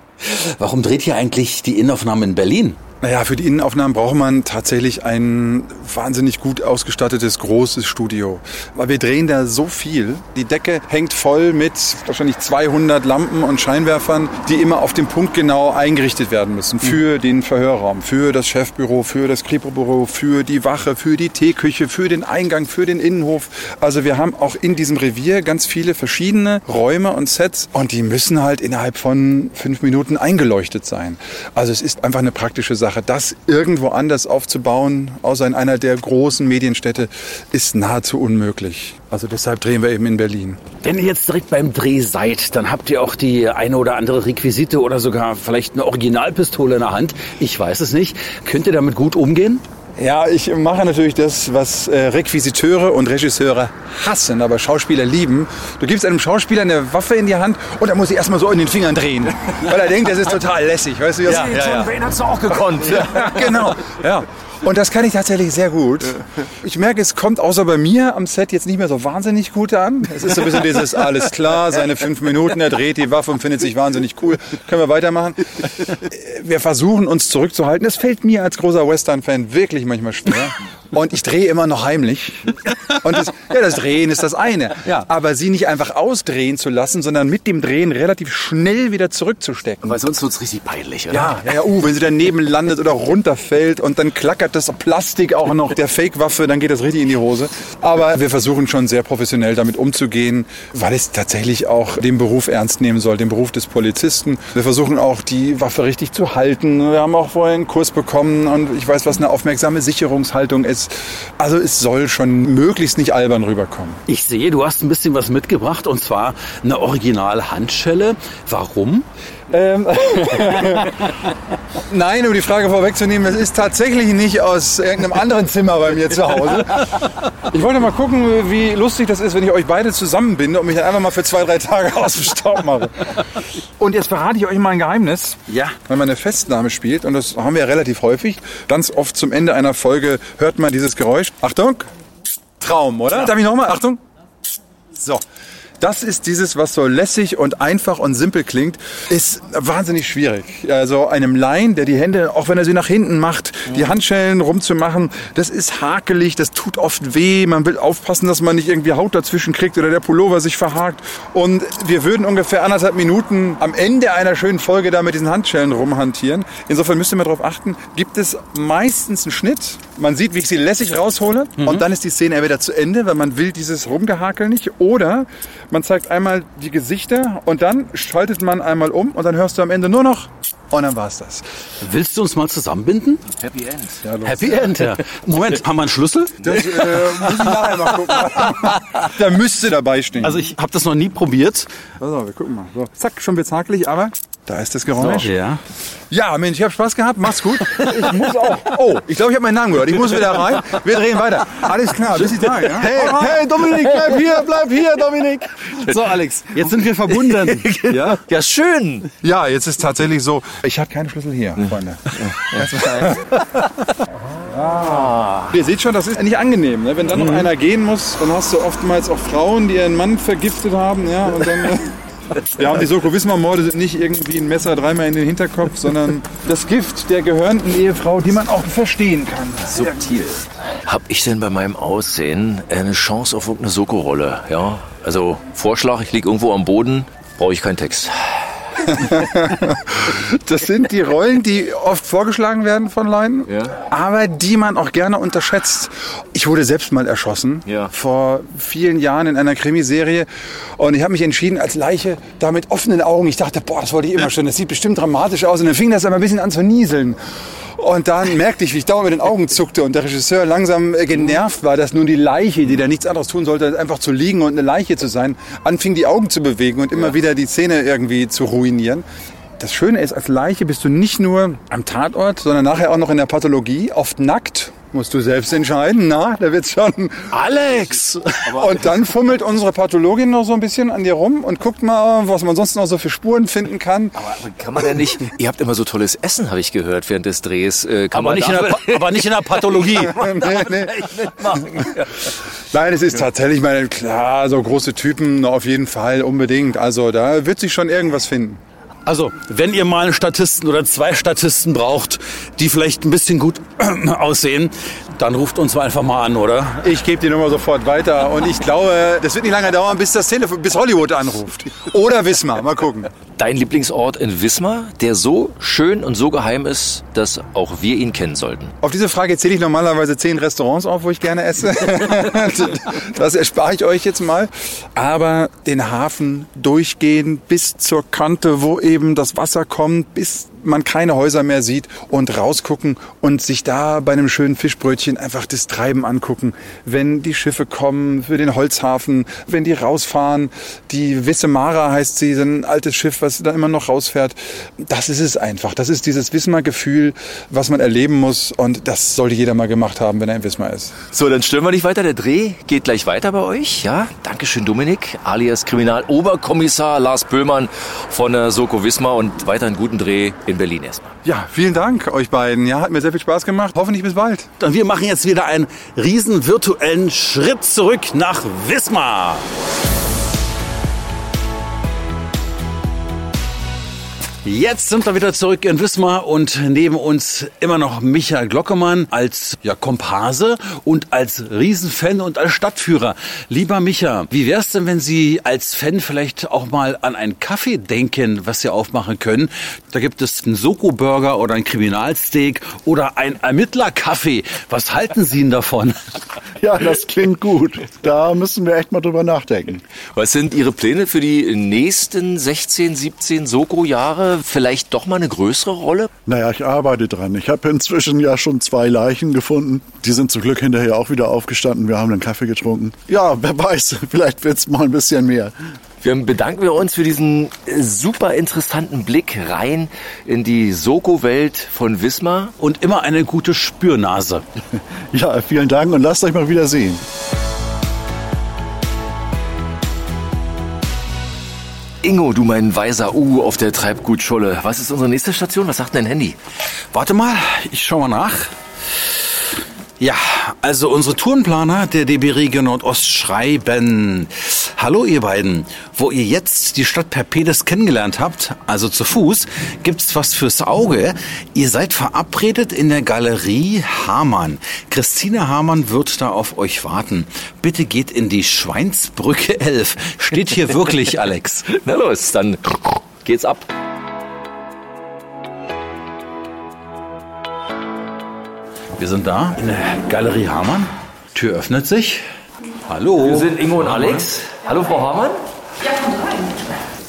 Warum dreht ihr eigentlich die Innenaufnahmen in Berlin? Naja, für die Innenaufnahmen braucht man tatsächlich ein wahnsinnig gut ausgestattetes, großes Studio. Weil wir drehen da so viel. Die Decke hängt voll mit wahrscheinlich 200 Lampen und Scheinwerfern, die immer auf dem Punkt genau eingerichtet werden müssen. Für den Verhörraum, für das Chefbüro, für das Kripo-Büro, für die Wache, für die Teeküche, für den Eingang, für den Innenhof. Also wir haben auch in diesem Revier ganz viele verschiedene Räume und Sets und die müssen halt innerhalb von fünf Minuten eingeleuchtet sein. Also es ist einfach eine praktische Sache. Das irgendwo anders aufzubauen, außer in einer der großen Medienstädte, ist nahezu unmöglich. Also deshalb drehen wir eben in Berlin. Wenn ihr jetzt direkt beim Dreh seid, dann habt ihr auch die eine oder andere Requisite oder sogar vielleicht eine Originalpistole in der Hand. Ich weiß es nicht. Könnt ihr damit gut umgehen? Ja, ich mache natürlich das, was äh, Requisiteure und Regisseure hassen, aber Schauspieler lieben. Du gibst einem Schauspieler eine Waffe in die Hand und er muss sie erstmal so in den Fingern drehen. Weil er denkt, das ist total lässig. Weißt du, das Ja, John Wayne hat's auch gekonnt. genau. Ja. Und das kann ich tatsächlich sehr gut. Ich merke, es kommt außer bei mir am Set jetzt nicht mehr so wahnsinnig gut an. Es ist so ein bisschen dieses, alles klar, seine fünf Minuten, er dreht die Waffe und findet sich wahnsinnig cool. Können wir weitermachen? Wir versuchen uns zurückzuhalten. Das fällt mir als großer Western-Fan wirklich manchmal schwer. Und ich drehe immer noch heimlich. Und das, ja, das Drehen ist das eine. Ja. Aber sie nicht einfach ausdrehen zu lassen, sondern mit dem Drehen relativ schnell wieder zurückzustecken. Weil sonst wird's richtig peinlich, oder? Ja, ja, ja, uh, wenn sie daneben landet oder runterfällt und dann klackert das Plastik auch noch der Fake-Waffe, dann geht das richtig in die Hose. Aber wir versuchen schon sehr professionell damit umzugehen, weil es tatsächlich auch den Beruf ernst nehmen soll, den Beruf des Polizisten. Wir versuchen auch die Waffe richtig zu halten. Wir haben auch vorher einen Kurs bekommen und ich weiß, was eine aufmerksame Sicherungshaltung ist. Also es soll schon möglichst nicht albern rüberkommen. Ich sehe, du hast ein bisschen was mitgebracht und zwar eine Original-Handschelle. Warum? Ähm, Nein, um die Frage vorwegzunehmen, es ist tatsächlich nicht aus irgendeinem anderen Zimmer bei mir zu Hause. Ich wollte mal gucken, wie lustig das ist, wenn ich euch beide zusammenbinde und mich dann einfach mal für zwei, drei Tage aus dem Staub mache. Und jetzt verrate ich euch mal ein Geheimnis. Ja. Wenn man eine Festnahme spielt, und das haben wir ja relativ häufig, ganz oft zum Ende einer Folge hört man dieses Geräusch. Achtung! Traum, oder? Darf ich nochmal? Achtung! So. Das ist dieses, was so lässig und einfach und simpel klingt, ist wahnsinnig schwierig. Also einem Laien, der die Hände, auch wenn er sie nach hinten macht, die Handschellen rumzumachen, das ist hakelig, das tut oft weh. Man will aufpassen, dass man nicht irgendwie Haut dazwischen kriegt oder der Pullover sich verhakt. Und wir würden ungefähr anderthalb Minuten am Ende einer schönen Folge da mit diesen Handschellen rumhantieren. Insofern müsst ihr mal darauf achten, gibt es meistens einen Schnitt. Man sieht, wie ich sie lässig raushole und dann ist die Szene entweder zu Ende, weil man will dieses Rumgehakel nicht. Oder man zeigt einmal die Gesichter und dann schaltet man einmal um und dann hörst du am Ende nur noch und dann war's das. Willst du uns mal zusammenbinden? Happy End. Ja, los. Happy End, ja. Moment, haben wir einen Schlüssel? Das äh, muss ich nachher mal gucken. da müsste dabei stehen. Also ich habe das noch nie probiert. Auf, wir gucken mal. So, zack, schon wird's hakelig, aber Da ist das Geräusch. Ja. Ja, Mensch, ich habe Spaß gehabt. Mach's gut. Ich muss auch. Oh, ich glaube, ich habe meinen Namen gehört. Ich muss wieder rein. Wir drehen weiter. Alles klar, bis die Tage. Ja? Hey, hey, Dominik, bleib hier, bleib hier, Dominik. So, Alex, jetzt sind wir verbunden. Ja? Ja, schön. Ja, jetzt ist tatsächlich so. Ich habe keinen Schlüssel hier, Freunde. Ah. Ihr seht schon, das ist nicht angenehm. Ne? Wenn dann noch einer gehen muss, dann hast du oftmals auch Frauen, die ihren Mann vergiftet haben. Ja, und dann, äh, wir haben die Soko-Wismar-Morde sind nicht irgendwie ein Messer dreimal in den Hinterkopf, sondern das Gift der gehörnten Ehefrau, die man auch verstehen kann. Subtil. Hab ich denn bei meinem Aussehen eine Chance auf irgendeine Soko-Rolle? Ja, also Vorschlag, ich lieg irgendwo am Boden, brauche ich keinen Text. Das sind die Rollen, die oft vorgeschlagen werden von Leuten, Ja. aber die man auch gerne unterschätzt. Ich wurde selbst mal erschossen Ja. vor vielen Jahren in einer Krimiserie und ich habe mich entschieden als Leiche da mit offenen Augen. Ich dachte, boah, das wollte ich immer schon. Das sieht bestimmt dramatisch aus und dann fing das aber ein bisschen an zu nieseln. Und dann merkte ich, wie ich dauernd mit den Augen zuckte und der Regisseur langsam äh, genervt war, dass nun die Leiche, die da nichts anderes tun sollte, als einfach zu liegen und eine Leiche zu sein, anfing die Augen zu bewegen und immer wieder die Szene irgendwie zu ruinieren. Das Schöne ist, als Leiche bist du nicht nur am Tatort, sondern nachher auch noch in der Pathologie, oft nackt. Musst du selbst entscheiden, na, da wird's schon. Alex! Und dann fummelt unsere Pathologin noch so ein bisschen an dir rum und guckt mal, was man sonst noch so für Spuren finden kann. Aber kann man denn nicht, ihr habt immer so tolles Essen, habe ich gehört, während des Drehs. Äh, kann Aber man nicht, in der, da- Pa- aber nicht in der Pathologie. nee, nee. Nein, es ist tatsächlich, ich meine, klar, so große Typen auf jeden Fall unbedingt. Also da wird sich schon irgendwas finden. Also, wenn ihr mal einen Statisten oder zwei Statisten braucht, die vielleicht ein bisschen gut aussehen, dann ruft uns einfach mal an, oder? Ich gebe die Nummer sofort weiter und ich glaube, das wird nicht lange dauern, bis das Telefon, bis Hollywood anruft. Oder Wismar, mal gucken. Dein Lieblingsort in Wismar, der so schön und so geheim ist, dass auch wir ihn kennen sollten. Auf diese Frage zähle ich normalerweise zehn Restaurants auf, wo ich gerne esse. Das erspare ich euch jetzt mal. Aber den Hafen durchgehen bis zur Kante, wo eben das Wasser kommt, bis man keine Häuser mehr sieht und rausgucken und sich da bei einem schönen Fischbrötchen einfach das Treiben angucken. Wenn die Schiffe kommen für den Holzhafen, wenn die rausfahren, die Wissemara heißt sie, ein altes Schiff, was da immer noch rausfährt. Das ist es einfach. Das ist dieses Wismar-Gefühl, was man erleben muss und das sollte jeder mal gemacht haben, wenn er in Wismar ist. So, dann stören wir nicht weiter. Der Dreh geht gleich weiter bei euch. Ja, Dankeschön, Dominik, alias Kriminaloberkommissar Lars Pöhlmann von der Soko Wismar und weiter einen guten Dreh in Berlin erstmal. Ja, vielen Dank euch beiden. Ja, hat mir sehr viel Spaß gemacht. Hoffentlich bis bald. Und wir machen jetzt wieder einen riesen virtuellen Schritt zurück nach Wismar. Jetzt sind wir wieder zurück in Wismar und neben uns immer noch Michael Glockemann als ja, Komparse und als Riesenfan und als Stadtführer. Lieber Micha, wie wär's denn, wenn Sie als Fan vielleicht auch mal an einen Kaffee denken, was Sie aufmachen können? Da gibt es einen Soko-Burger oder ein Kriminalsteak oder ein Ermittlerkaffee. Was halten Sie denn davon? Ja, das klingt gut. Da müssen wir echt mal drüber nachdenken. Was sind Ihre Pläne für die nächsten 16, 17 Soko-Jahre? Vielleicht doch mal eine größere Rolle? Naja, ich arbeite dran. Ich habe inzwischen ja schon zwei Leichen gefunden. Die sind zum Glück hinterher auch wieder aufgestanden. Wir haben einen Kaffee getrunken. Ja, wer weiß, vielleicht wird's mal ein bisschen mehr. Wir bedanken wir uns für diesen super interessanten Blick rein in die Soko-Welt von Wismar. Und immer eine gute Spürnase. Ja, vielen Dank und lasst euch mal wieder sehen. Ingo, du mein weiser U auf der Treibgutscholle. Was ist unsere nächste Station? Was sagt dein Handy? Warte mal, ich schau mal nach. Ja, also unsere Tourenplaner der DB Region Nordost schreiben. Hallo ihr beiden, wo ihr jetzt die Stadt Perpedes kennengelernt habt, also zu Fuß, gibt's was fürs Auge. Ihr seid verabredet in der Galerie Hamann. Christine Hamann wird da auf euch warten. Bitte geht in die Schweinsbrücke 11. Steht hier wirklich, Alex. Na los, dann geht's ab. Wir sind da in der Galerie Hamann. Tür öffnet sich. Hallo. Wir sind Ingo und Alex. Hallo, Frau Hamann. Ja, komm rein.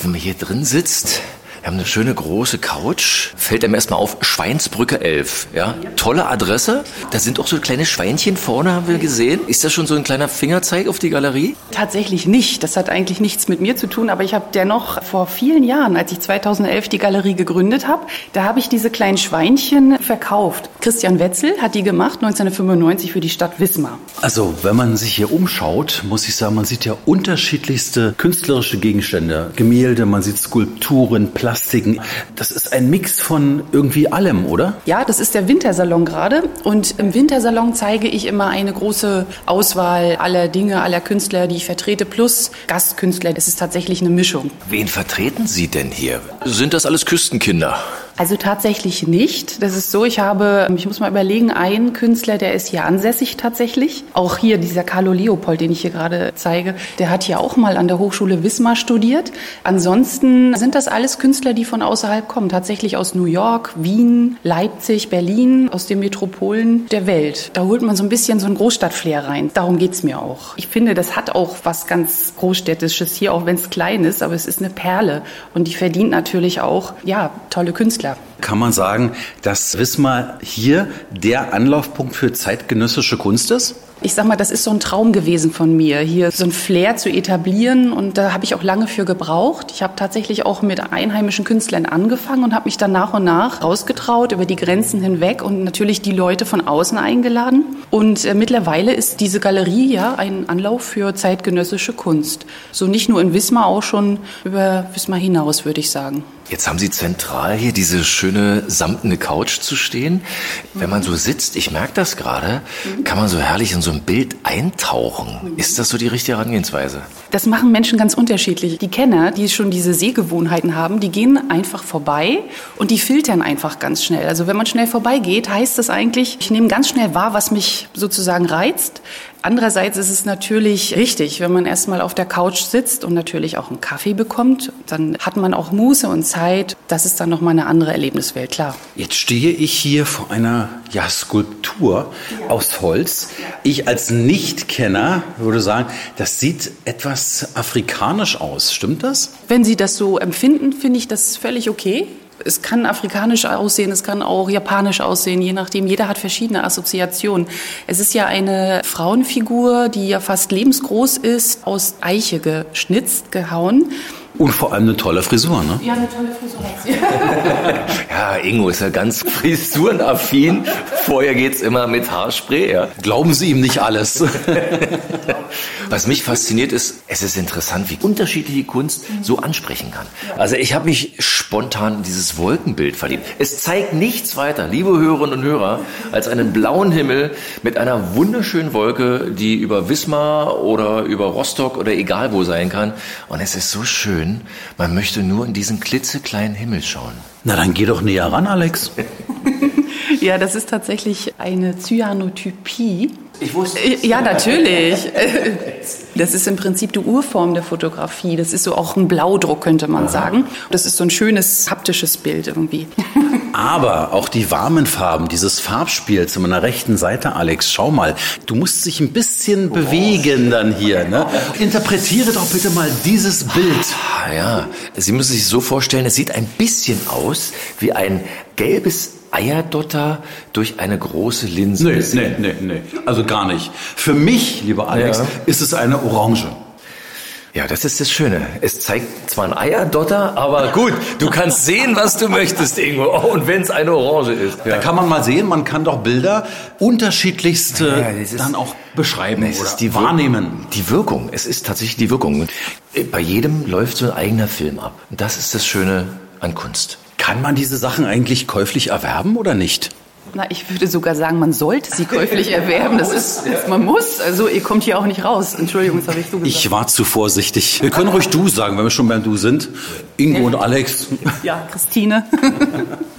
Wenn man hier drin sitzt, Wir haben eine schöne große Couch. Fällt einem erstmal auf, Schweinsbrücke 11. Ja, tolle Adresse. Da sind auch so kleine Schweinchen vorne, haben wir gesehen. Ist das schon so ein kleiner Fingerzeig auf die Galerie? Tatsächlich nicht. Das hat eigentlich nichts mit mir zu tun, aber ich habe dennoch vor vielen Jahren, als ich 2011 die Galerie gegründet habe, da habe ich diese kleinen Schweinchen verkauft. Christian Wetzel hat die gemacht 1995 für die Stadt Wismar. Also, wenn man sich hier umschaut, muss ich sagen, man sieht ja unterschiedlichste künstlerische Gegenstände. Gemälde, man sieht Skulpturen, Plastiken. Das ist ein Mix von irgendwie allem, oder? Ja, das ist der Wintersalon gerade. Und im Wintersalon zeige ich immer eine große Auswahl aller Dinge, aller Künstler, die ich vertrete, plus Gastkünstler. Das ist tatsächlich eine Mischung. Wen vertreten Sie denn hier? Sind das alles Küstenkinder? Also tatsächlich nicht. Das ist so, ich habe, ich muss mal überlegen, ein Künstler, der ist hier ansässig tatsächlich. Auch hier dieser Carlo Leopold, den ich hier gerade zeige, der hat hier auch mal an der Hochschule Wismar studiert. Ansonsten sind das alles Künstler, die von außerhalb kommen. Tatsächlich aus New York, Wien, Leipzig, Berlin, aus den Metropolen der Welt. Da holt man so ein bisschen so ein Großstadtflair rein. Darum geht's mir auch. Ich finde, das hat auch was ganz Großstädtisches hier, auch wenn es klein ist, aber es ist eine Perle. Und die verdient natürlich auch, ja, tolle Künstler. Kann man sagen, dass Wismar hier der Anlaufpunkt für zeitgenössische Kunst ist? Ich sag mal, das ist so ein Traum gewesen von mir, hier so ein Flair zu etablieren und da habe ich auch lange für gebraucht. Ich habe tatsächlich auch mit einheimischen Künstlern angefangen und habe mich dann nach und nach rausgetraut über die Grenzen hinweg und natürlich die Leute von außen eingeladen. Und äh, mittlerweile ist diese Galerie ja ein Anlauf für zeitgenössische Kunst. So nicht nur in Wismar, auch schon über Wismar hinaus, würde ich sagen. Jetzt haben Sie zentral hier diese schöne samtene Couch zu stehen. Wenn man so sitzt, ich merke das gerade, kann man so herrlich in so ein Bild eintauchen. Ist das so die richtige Herangehensweise? Das machen Menschen ganz unterschiedlich. Die Kenner, die schon diese Sehgewohnheiten haben, die gehen einfach vorbei und die filtern einfach ganz schnell. Also wenn man schnell vorbeigeht, heißt das eigentlich, ich nehme ganz schnell wahr, was mich sozusagen reizt. Andererseits ist es natürlich richtig, wenn man erstmal auf der Couch sitzt und natürlich auch einen Kaffee bekommt, dann hat man auch Muße und Zeit. Das ist dann nochmal eine andere Erlebniswelt, klar. Jetzt stehe ich hier vor einer ja, Skulptur aus Holz. Ich als Nichtkenner würde sagen, das sieht etwas afrikanisch aus. Stimmt das? Wenn Sie das so empfinden, finde ich das völlig okay. Es kann afrikanisch aussehen, es kann auch japanisch aussehen, je nachdem. Jeder hat verschiedene Assoziationen. Es ist ja eine Frauenfigur, die ja fast lebensgroß ist, aus Eiche geschnitzt, gehauen. Und vor allem eine tolle Frisur, ne? Ja, eine tolle Frisur hat sie. Ja, Ingo ist ja ganz frisurenaffin. Vorher geht's immer mit Haarspray. Ja. Glauben Sie ihm nicht alles. Was mich fasziniert ist, es ist interessant, wie unterschiedliche Kunst so ansprechen kann. Also ich habe mich spontan in dieses Wolkenbild verliebt. Es zeigt nichts weiter, liebe Hörerinnen und Hörer, als einen blauen Himmel mit einer wunderschönen Wolke, die über Wismar oder über Rostock oder egal wo sein kann. Und es ist so schön, man möchte nur in diesen klitzekleinen Himmel schauen. Na, dann geh doch näher ran, Alex. Ja, das ist tatsächlich eine Cyanotypie. Ich wusste Ja, natürlich. Das ist im Prinzip die Urform der Fotografie. Das ist so auch ein Blaudruck, könnte man sagen. Das ist so ein schönes haptisches Bild irgendwie. Aber auch die warmen Farben, dieses Farbspiel zu meiner rechten Seite, Alex, schau mal, du musst dich ein bisschen bewegen dann hier. Ne? Interpretiere doch bitte mal dieses Bild. Ah, Ja, Sie müssen sich so vorstellen, es sieht ein bisschen aus wie ein gelbes Eierdotter durch eine große Linse. Nee, nee, nee, nee. Also gar nicht. Für mich, lieber Alex, Ja. ist es eine Orange. Ja, das ist das Schöne. Es zeigt zwar ein Eierdotter, aber gut, du kannst sehen, was du möchtest, Ingo. Oh, und wenn es eine Orange ist. Da kann man mal sehen, man kann doch Bilder unterschiedlichste Ja, ist- dann auch beschreiben Es oder ist die wahrnehmen. Die Wirkung. Es ist tatsächlich die Wirkung. Bei jedem läuft so ein eigener Film ab. Und das ist das Schöne an Kunst. Kann man diese Sachen eigentlich käuflich erwerben oder nicht? Na, ich würde sogar sagen, man sollte sie käuflich erwerben. Das ist, man muss. Also, ihr kommt hier auch nicht raus. Entschuldigung, das habe ich so gesagt. Ich war zu vorsichtig. Wir können ruhig du sagen, wenn wir schon beim Du sind. Ingo und Alex. ja, Christine.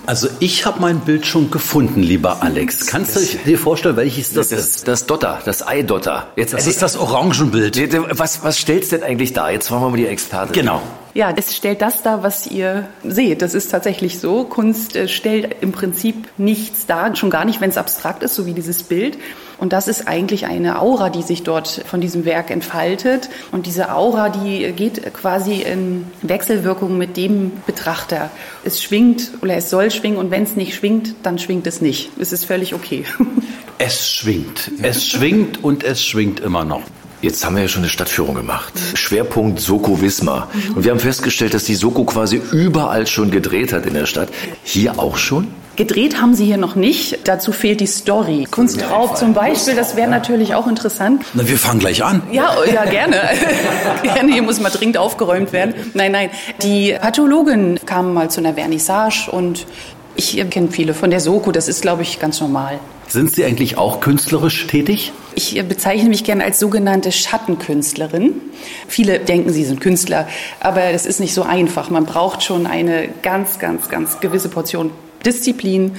Also ich habe mein Bild schon gefunden, lieber Alex. Kannst du dir vorstellen, welches das, Das, ist? das Dotter, das Eidotter. Jetzt Das ist das Orangenbild. Was, was stellt's denn eigentlich da? Jetzt wollen wir mal die Expertin. Genau. Ja, es stellt das dar, was ihr seht. Das ist tatsächlich so. Kunst äh, stellt im Prinzip nichts dar, schon gar nicht, wenn es abstrakt ist, so wie dieses Bild. Und das ist eigentlich eine Aura, die sich dort von diesem Werk entfaltet. Und diese Aura, die geht quasi in Wechselwirkung mit dem Betrachter. Es schwingt oder es soll schwingen und wenn es nicht schwingt, dann schwingt es nicht. Es ist völlig okay. Es schwingt. Es schwingt und es schwingt immer noch. Jetzt haben wir ja schon eine Stadtführung gemacht. Schwerpunkt Soko Wismar. Und wir haben festgestellt, dass die Soko quasi überall schon gedreht hat in der Stadt. Hier auch schon? Gedreht haben sie hier noch nicht. Dazu fehlt die Story. Kunstraub zum Beispiel, das wäre natürlich auch interessant. Na, wir fangen gleich an. Ja, oh, ja, gerne. gerne. Hier muss mal dringend aufgeräumt werden. Nein, nein. Die Pathologin kam mal zu einer Vernissage und ich kenne viele von der Soko. Das ist, glaube ich, ganz normal. Sind Sie eigentlich auch künstlerisch tätig? Ich bezeichne mich gerne als sogenannte Schattenkünstlerin. Viele denken, sie sind Künstler, aber das ist nicht so einfach. Man braucht schon eine ganz, ganz, ganz gewisse Portion Disziplin,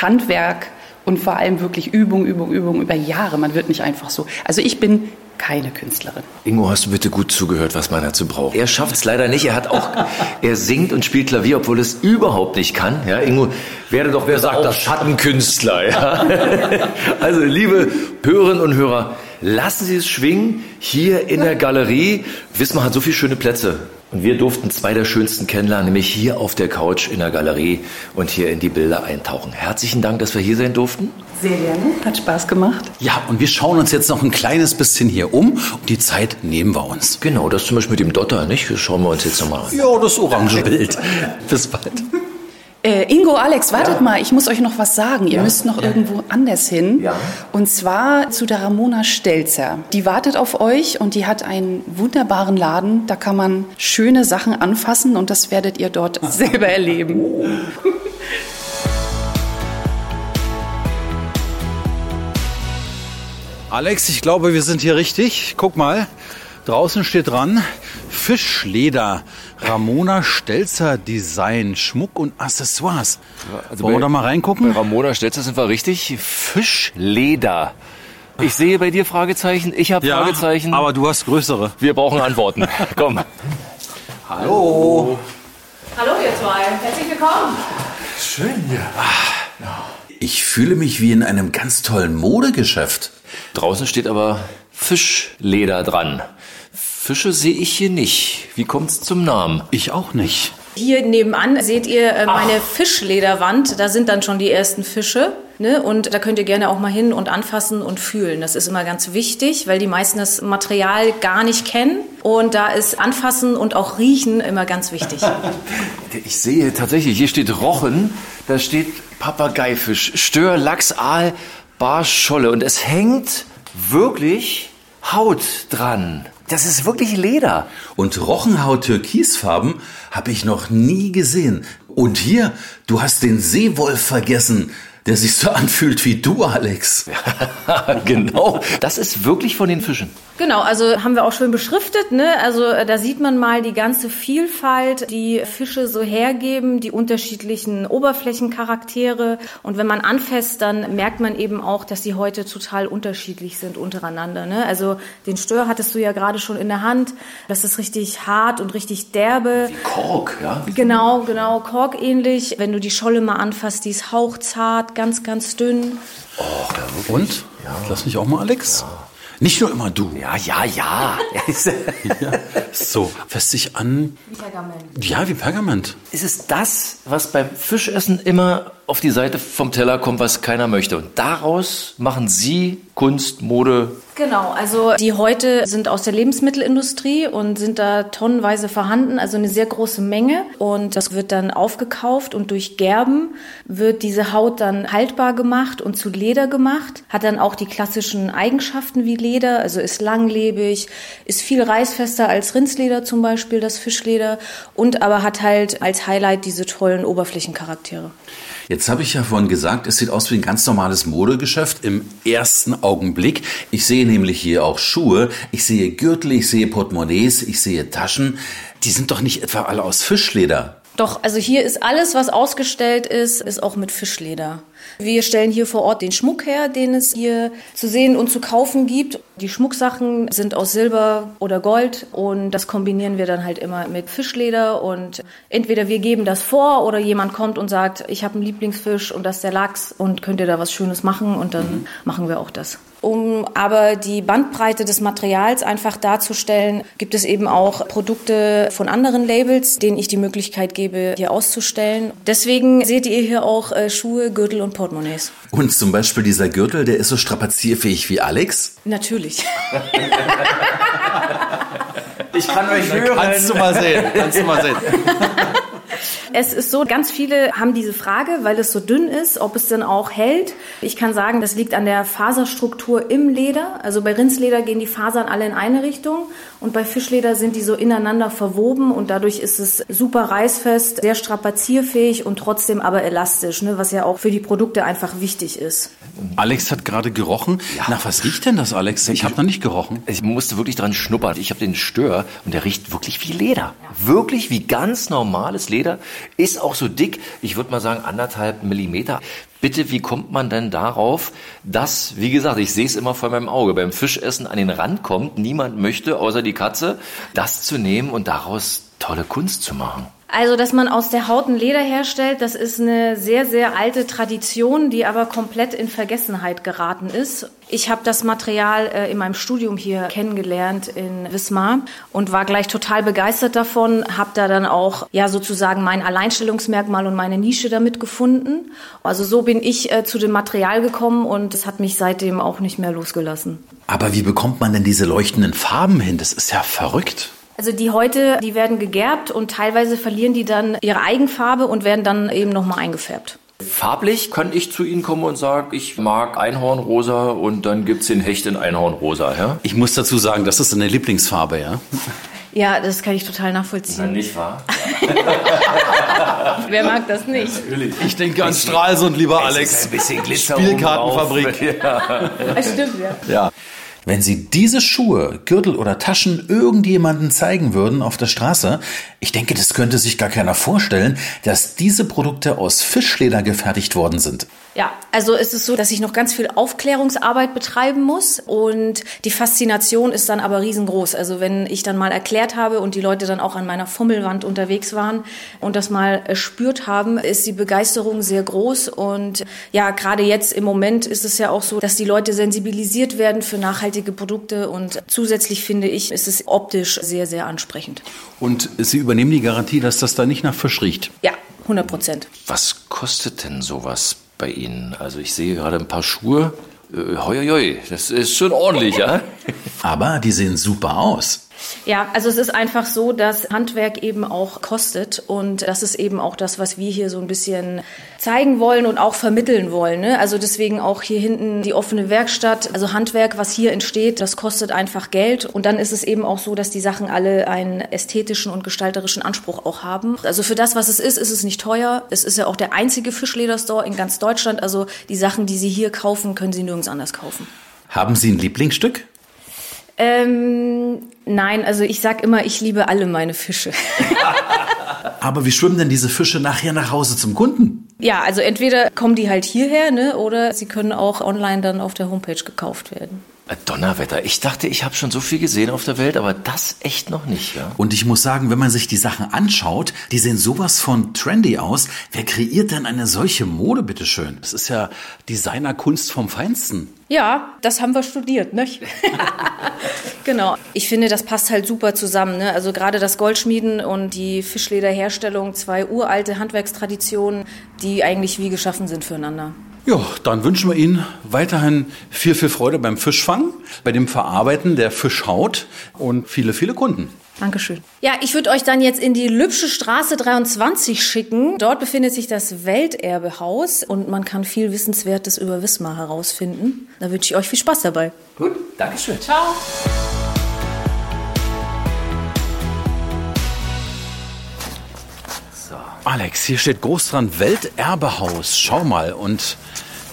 Handwerk und vor allem wirklich Übung, Übung, Übung über Jahre. Man wird nicht einfach so. Also ich bin keine Künstlerin. Ingo, hast du bitte gut zugehört, was man dazu braucht? Er schafft es leider nicht. Er hat auch, er singt und spielt Klavier, obwohl es überhaupt nicht kann. Ja, Ingo, werde doch, wer sagt das? Schattenkünstler. Ja? Also, liebe Hörerinnen und Hörer, lassen Sie es schwingen hier in der Galerie. Wismar hat so viele schöne Plätze. Und wir durften zwei der schönsten kennenlernen, nämlich hier auf der Couch in der Galerie und hier in die Bilder eintauchen. Herzlichen Dank, dass wir hier sein durften. Sehr gerne. Hat Spaß gemacht. Ja, und wir schauen uns jetzt noch ein kleines bisschen hier um. Und die Zeit nehmen wir uns. Genau, das zum Beispiel mit dem Dotter, nicht? Das schauen wir uns jetzt nochmal an. Ja, das orange Bild. Bis bald. Äh, Ingo, Alex, wartet mal, ich muss euch noch was sagen. Ihr müsst noch irgendwo anders hin. Ja. Und zwar zu der Ramona Stelzer. Die wartet auf euch und die hat einen wunderbaren Laden. Da kann man schöne Sachen anfassen und das werdet ihr dort selber erleben. Alex, ich glaube, wir sind hier richtig. Guck mal, draußen steht dran Fischleder. Ramona Stelzer Design, Schmuck und Accessoires. Also Wollen wir da mal reingucken? Bei Ramona Stelzer sind wir richtig. Fischleder. Ich sehe bei dir Fragezeichen, ich habe Fragezeichen. aber du hast größere. wir brauchen Antworten. Komm. Hallo. Hallo ihr zwei, herzlich willkommen. Ich fühle mich wie in einem ganz tollen Modegeschäft. Draußen steht aber Fischleder dran. Fische sehe ich hier nicht. Wie kommt's zum Namen? Ich auch nicht. Hier nebenan seht ihr äh, meine Fischlederwand. Da sind dann schon die ersten Fische. Ne? Und da könnt ihr gerne auch mal hin und anfassen und fühlen. Das ist immer ganz wichtig, weil die meisten das Material gar nicht kennen. Und da ist Anfassen und auch Riechen immer ganz wichtig. Ich sehe tatsächlich, hier steht Rochen, da steht Papageifisch, Stör, Lachs, Aal, Barsch, Scholle. Und es hängt wirklich Haut dran. Das ist wirklich Leder. Und Rochenhaut Türkisfarben habe ich noch nie gesehen. Und hier, du hast den Seewolf vergessen, der sich so anfühlt wie du, Alex. genau. Das ist wirklich von den Fischen. Genau, also haben wir auch schön beschriftet. Ne? Also äh, da sieht man mal die ganze Vielfalt, die Fische so hergeben, die unterschiedlichen Oberflächencharaktere. Und wenn man anfasst, dann merkt man eben auch, dass sie heute total unterschiedlich sind untereinander. Ne? Also den Stör hattest du ja gerade schon in der Hand. Das ist richtig hart und richtig derbe. Kork, ja. Genau, genau, Kork-ähnlich. Wenn du die Scholle mal anfasst, die ist hauchzart, ganz, ganz dünn. Und? Lass mich auch mal, Alex. Nicht nur immer du. Ja, ja, ja. So, fässt sich an. Pergament. Ja, wie Pergament. ist es das, was beim Fischessen immer auf die Seite vom Teller kommt, was keiner möchte. Und daraus machen Sie Kunst, Mode. Genau, also die Häute sind aus der Lebensmittelindustrie und sind da tonnenweise vorhanden, also eine sehr große Menge. Und das wird dann aufgekauft und durch Gerben wird diese Haut dann haltbar gemacht und zu Leder gemacht. Hat dann auch die klassischen Eigenschaften wie Leder, also ist langlebig, ist viel reißfester als Rindsleder zum Beispiel, das Fischleder. Und aber hat halt als Highlight diese tollen Oberflächencharaktere. Jetzt habe ich ja vorhin gesagt, es sieht aus wie ein ganz normales Modegeschäft im ersten Augenblick. Ich sehe nämlich hier auch Schuhe, ich sehe Gürtel, ich sehe Portemonnaies, ich sehe Taschen. Die sind doch nicht etwa alle aus Fischleder. Doch, also hier ist alles, was ausgestellt ist, ist auch mit Fischleder. Wir stellen hier vor Ort den Schmuck her, den es hier zu sehen und zu kaufen gibt. Die Schmucksachen sind aus Silber oder Gold und das kombinieren wir dann halt immer mit Fischleder und entweder wir geben das vor oder jemand kommt und sagt, ich habe einen Lieblingsfisch und das ist der Lachs und könnt ihr da was Schönes machen und dann mhm. machen wir auch das. Um aber die Bandbreite des Materials einfach darzustellen, gibt es eben auch Produkte von anderen Labels, denen ich die Möglichkeit gebe, hier auszustellen. Deswegen seht ihr hier auch äh, Schuhe, Gürtel und Portemonnaies. Und zum Beispiel dieser Gürtel, der ist so strapazierfähig wie Alex? Natürlich. ich kann euch hören. Kannst du mal sehen. Kannst du mal sehen. Es ist so, ganz viele haben diese Frage, weil es so dünn ist, ob es denn auch hält. Ich kann sagen, das liegt an der Faserstruktur im Leder. Also bei Rindsleder gehen die Fasern alle in eine Richtung und bei Fischleder sind die so ineinander verwoben und dadurch ist es super reißfest, sehr strapazierfähig und trotzdem aber elastisch, ne, was ja auch für die Produkte einfach wichtig ist. Alex hat gerade gerochen. Ja. Nach was riecht denn das, Alex? Ich habe noch nicht gerochen. Ich musste wirklich dran schnuppern. Ich habe den Stör und der riecht wirklich wie Leder. Ja. Wirklich wie ganz normales Leder. Ist auch so dick, ich würde mal sagen anderthalb Millimeter. Bitte, wie kommt man denn darauf, dass, wie gesagt, ich sehe es immer vor meinem Auge, beim Fischessen an den Rand kommt, niemand möchte, außer die Katze, das zu nehmen und daraus tolle Kunst zu machen? Also, dass man aus der Haut ein Leder herstellt, das ist eine sehr, sehr alte Tradition, die aber komplett in Vergessenheit geraten ist. Ich habe das Material äh, in meinem Studium hier kennengelernt in Wismar und war gleich total begeistert davon, habe da dann auch ja sozusagen mein Alleinstellungsmerkmal und meine Nische damit gefunden. Also so bin ich äh, zu dem Material gekommen und es hat mich seitdem auch nicht mehr losgelassen. Aber wie bekommt man denn diese leuchtenden Farben hin? Das ist ja verrückt. Also die Häute, die werden gegerbt und teilweise verlieren die dann ihre Eigenfarbe und werden dann eben nochmal eingefärbt. Farblich kann ich zu Ihnen kommen und sagen, ich mag Einhornrosa und dann gibt es den Hecht in Einhornrosa. Ja? Ich muss dazu sagen, das ist eine Lieblingsfarbe, ja? Ja, das kann ich total nachvollziehen. Na, nicht wahr? Wer mag das nicht? Natürlich. Ich denke an Stralsund, lieber Alex. ein bisschen Glitzer Spielkartenfabrik. Ja. Das stimmt, ja. ja. Wenn Sie diese Schuhe, Gürtel oder Taschen irgendjemanden zeigen würden auf der Straße, ich denke, das könnte sich gar keiner vorstellen, dass diese Produkte aus Fischleder gefertigt worden sind. Ja, also ist es so, dass ich noch ganz viel Aufklärungsarbeit betreiben muss und die Faszination ist dann aber riesengroß. Also wenn ich dann mal erklärt habe und die Leute dann auch an meiner Fummelwand unterwegs waren und das mal spürt haben, ist die Begeisterung sehr groß und ja, gerade jetzt im Moment ist es ja auch so, dass die Leute sensibilisiert werden für nachhaltige Produkte und zusätzlich finde ich, ist es optisch sehr, sehr ansprechend. Und Sie übernehmen die Garantie, dass das da nicht nach Fisch riecht? Ja, 100 Prozent. Was kostet denn sowas bei Ihnen? Also ich sehe gerade ein paar Schuhe. Äh, hoi, hoi, das ist schon ordentlich, ja? Aber die sehen super aus. Ja, also es ist einfach so, dass Handwerk eben auch kostet und das ist eben auch das, was wir hier so ein bisschen zeigen wollen und auch vermitteln wollen. Ne? Also deswegen auch hier hinten die offene Werkstatt. Also Handwerk, was hier entsteht, das kostet einfach Geld und dann ist es eben auch so, dass die Sachen alle einen ästhetischen und gestalterischen Anspruch auch haben. Also für das, was es ist, ist es nicht teuer. Es ist ja auch der einzige Fischlederstore in ganz Deutschland. Also die Sachen, die Sie hier kaufen, können Sie nirgends anders kaufen. Haben Sie ein Lieblingsstück? Ähm, nein, also ich sag immer, ich liebe alle meine Fische. Aber wie schwimmen denn diese Fische nachher nach Hause zum Kunden? Ja, also entweder kommen die halt hierher, ne, oder sie können auch online dann auf der Homepage gekauft werden. Äh, Donnerwetter. Ich dachte, ich habe schon so viel gesehen auf der Welt, aber das echt noch nicht. Ja? Und ich muss sagen, wenn man sich die Sachen anschaut, die sehen sowas von trendy aus. Wer kreiert denn eine solche Mode, bitteschön? Das ist ja Designerkunst vom Feinsten. Ja, das haben wir studiert, nicht? genau. Ich finde, das passt halt super zusammen. Ne? Also gerade das Goldschmieden und die Fischlederherstellung, zwei uralte Handwerkstraditionen, die eigentlich wie geschaffen sind füreinander. Ja, dann wünschen wir Ihnen weiterhin viel, viel Freude beim Fischfang, bei dem Verarbeiten der Fischhaut und viele, viele Kunden. Dankeschön. Ja, ich würde euch dann jetzt in die Lübsche Straße 23 schicken. Dort befindet sich das Welterbehaus und man kann viel Wissenswertes über Wismar herausfinden. Da wünsche ich euch viel Spaß dabei. Gut, Dankeschön. Ciao. Alex, hier steht groß dran Welterbehaus. Schau mal. Und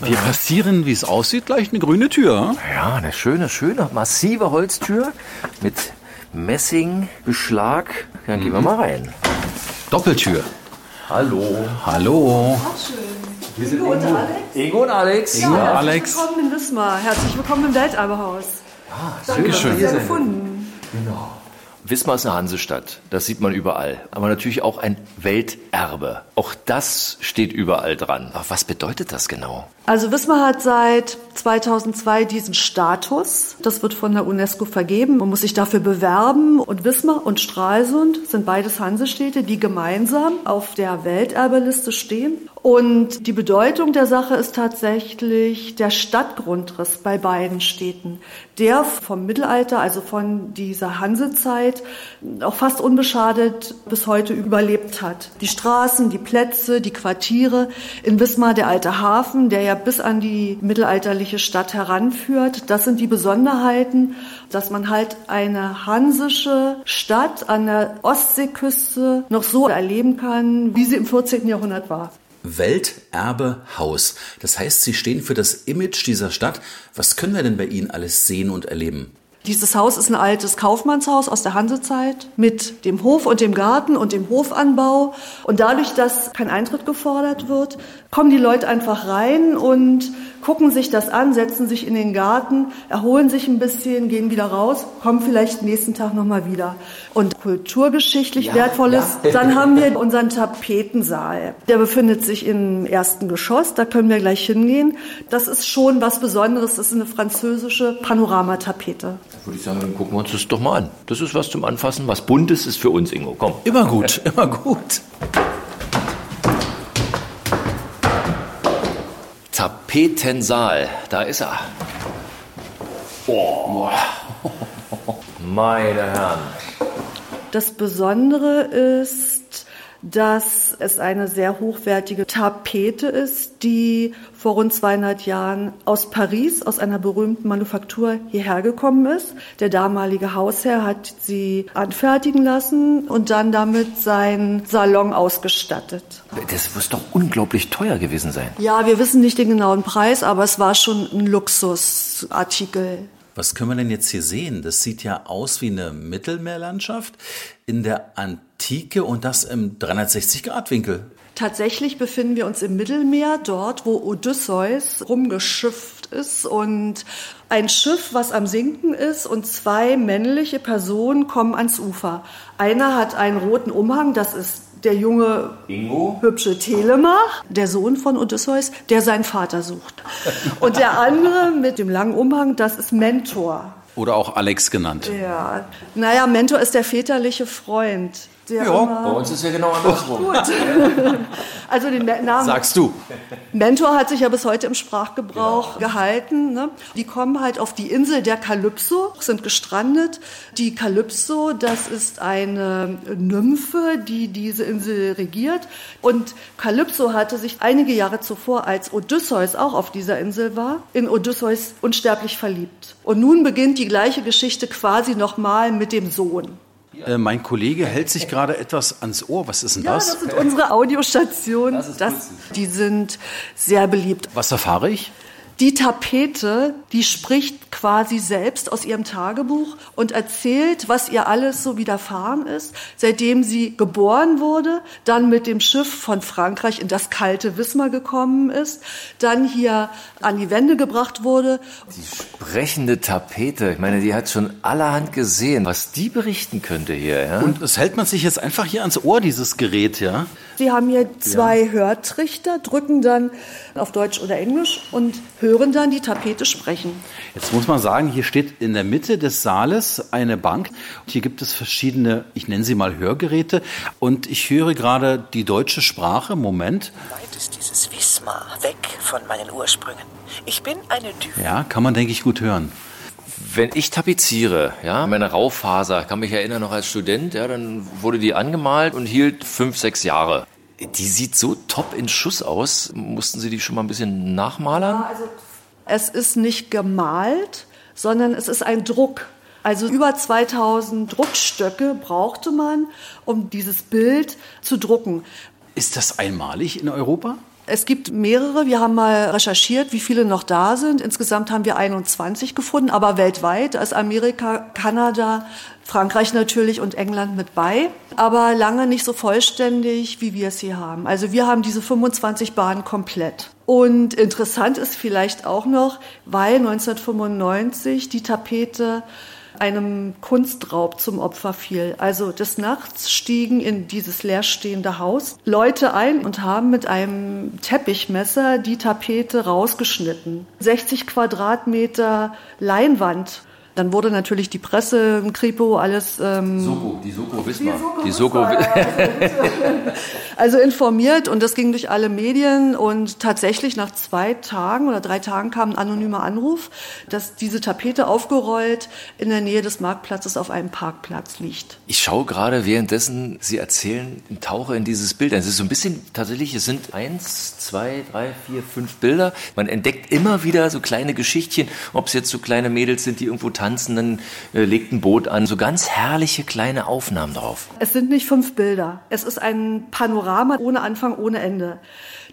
wir passieren, wie es aussieht, gleich eine grüne Tür. Ja, eine schöne, schöne, massive Holztür mit Messingbeschlag. Dann gehen wir mal rein. Doppeltür. Hallo. Hallo. Wir sind Ingo, Ingo und Alex. Ingo, Ja, Alex. Herzlich willkommen in Wismar. Herzlich willkommen im Welterbehaus. Danke, dass schön. ihr gefunden. Wismar ist eine Hansestadt. Das sieht man überall. Aber natürlich auch ein Welterbe. Auch das steht überall dran. Aber was bedeutet das genau? Also Wismar hat seit 2002 diesen Status. Das wird von der UNESCO vergeben. Man muss sich dafür bewerben. Und Wismar und Stralsund sind beides Hansestädte, die gemeinsam auf der Welterbeliste stehen. Und die Bedeutung der Sache ist tatsächlich der Stadtgrundriss bei beiden Städten, der vom Mittelalter, also von dieser Hansezeit, auch fast unbeschadet bis heute überlebt hat. Die Straßen, die Plätze, die Quartiere, in Wismar der alte Hafen, der ja bis an die mittelalterliche Stadt heranführt, das sind die Besonderheiten, dass man halt eine hansische Stadt an der Ostseeküste noch so erleben kann, wie sie im 14. Jahrhundert war. Welterbehaus. Das heißt, Sie stehen für das Image dieser Stadt. Was können wir denn bei Ihnen alles sehen und erleben? Dieses Haus ist ein altes Kaufmannshaus aus der Hansezeit mit dem Hof und dem Garten und dem Hofanbau. Und dadurch, dass kein Eintritt gefordert wird, kommen die Leute einfach rein und gucken sich das an, setzen sich in den Garten, erholen sich ein bisschen, gehen wieder raus, kommen vielleicht nächsten Tag nochmal wieder. Und kulturgeschichtlich wertvolles, dann haben wir unseren Tapetensaal. Der befindet sich im ersten Geschoss, da können wir gleich hingehen. Das ist schon was Besonderes, das ist eine französische Panoramatapete. Würde ich sagen, dann gucken wir uns das doch mal an. Das ist was zum Anfassen. Was Buntes ist für uns, Ingo. Komm. Immer gut, immer gut. Tapetensaal. Da ist er. Oh. Meine Herren. Das Besondere ist, dass es eine sehr hochwertige Tapete ist, die vor rund 200 Jahren aus Paris, aus einer berühmten Manufaktur hierher gekommen ist. Der damalige Hausherr hat sie anfertigen lassen und dann damit seinen Salon ausgestattet. Das muss doch unglaublich teuer gewesen sein. Ja, wir wissen nicht den genauen Preis, aber es war schon ein Luxusartikel. Was können wir denn jetzt hier sehen? Das sieht ja aus wie eine Mittelmeerlandschaft in der Antike und das im 360-Grad-Winkel. Tatsächlich befinden wir uns im Mittelmeer, dort, wo Odysseus rumgeschifft ist und ein Schiff, was am Sinken ist und zwei männliche Personen kommen ans Ufer. Einer hat einen roten Umhang, das ist der junge, Ingo? hübsche Telemach, der Sohn von Odysseus, der seinen Vater sucht. Und der andere mit dem langen Umhang, das ist Mentor. Oder auch Alex genannt. Ja, naja, Mentor ist der väterliche Freund. Der Ja, immer Bei uns ist ja genau andersrum. also den Namen Sagst du. Mentor hat sich ja bis heute im Sprachgebrauch gehalten. Ne? Die kommen halt auf die Insel der Kalypso, sind gestrandet. Die Kalypso, das ist eine Nymphe, die diese Insel regiert. Und Kalypso hatte sich einige Jahre zuvor, als Odysseus auch auf dieser Insel war, in Odysseus unsterblich verliebt. Und nun beginnt die gleiche Geschichte quasi nochmal mit dem Sohn. Äh, mein Kollege hält sich gerade etwas ans Ohr. Was ist denn Ja, das? das sind unsere Audiostationen. Das die sind sehr beliebt. Was erfahre ich? Die Tapete, die spricht quasi selbst aus ihrem Tagebuch und erzählt, was ihr alles so widerfahren ist, seitdem sie geboren wurde, dann mit dem Schiff von Frankreich in das kalte Wismar gekommen ist, dann hier an die Wände gebracht wurde. Die sprechende Tapete. Ich meine, die hat schon allerhand gesehen, was die berichten könnte hier. Ja? Und das hält man sich jetzt einfach hier ans Ohr, dieses Gerät, ja? Sie haben hier zwei Hörtrichter, drücken dann auf Deutsch oder Englisch und hören dann die Tapete sprechen. Jetzt muss man sagen, hier steht in der Mitte des Saales eine Bank. Und hier gibt es verschiedene, ich nenne sie mal Hörgeräte. Und ich höre gerade die deutsche Sprache. Moment. Weit ist dieses Wismar, weg von meinen Ursprüngen. Ich bin eine Düne. Ja, kann man, denke ich, gut hören. Wenn ich tapeziere, ja, meine Raufaser, kann mich erinnern noch als Student, ja, dann wurde die angemalt und hielt fünf, sechs Jahre. Die sieht so top in Schuss aus. Mussten Sie die schon mal ein bisschen nachmalern? Es ist nicht gemalt, sondern es ist ein Druck. Also über 2000 Druckstöcke brauchte man, um dieses Bild zu drucken. Ist das einmalig in Europa? Es gibt mehrere. Wir haben mal recherchiert, wie viele noch da sind. Insgesamt haben wir 21 gefunden, aber weltweit, da ist Amerika, Kanada, Frankreich natürlich und England mit bei, aber lange nicht so vollständig, wie wir es hier haben. Also wir haben diese 25 Bahnen komplett. Und interessant ist vielleicht auch noch, weil 1995 die Tapete einem Kunstraub zum Opfer fiel. Also des Nachts stiegen in dieses leerstehende Haus Leute ein und haben mit einem Teppichmesser die Tapete rausgeschnitten. 60 Quadratmeter Leinwand dann wurde natürlich die Presse, Kripo, alles. Ähm, Soko, die Soko Wismar. Die Soko, also informiert und das ging durch alle Medien und tatsächlich nach zwei Tagen oder drei Tagen kam ein anonymer Anruf, dass diese Tapete aufgerollt in der Nähe des Marktplatzes auf einem Parkplatz liegt. Ich schaue gerade währenddessen Sie erzählen, tauche in dieses Bild. Es ist so ein bisschen tatsächlich, es sind eins, zwei, drei, vier, fünf Bilder. Man entdeckt immer wieder so kleine Geschichtchen, ob es jetzt so kleine Mädels sind, die irgendwo tanzen Tanzenden äh, legt ein Boot an. So ganz herrliche kleine Aufnahmen drauf. Es sind nicht fünf Bilder. Es ist ein Panorama ohne Anfang, ohne Ende.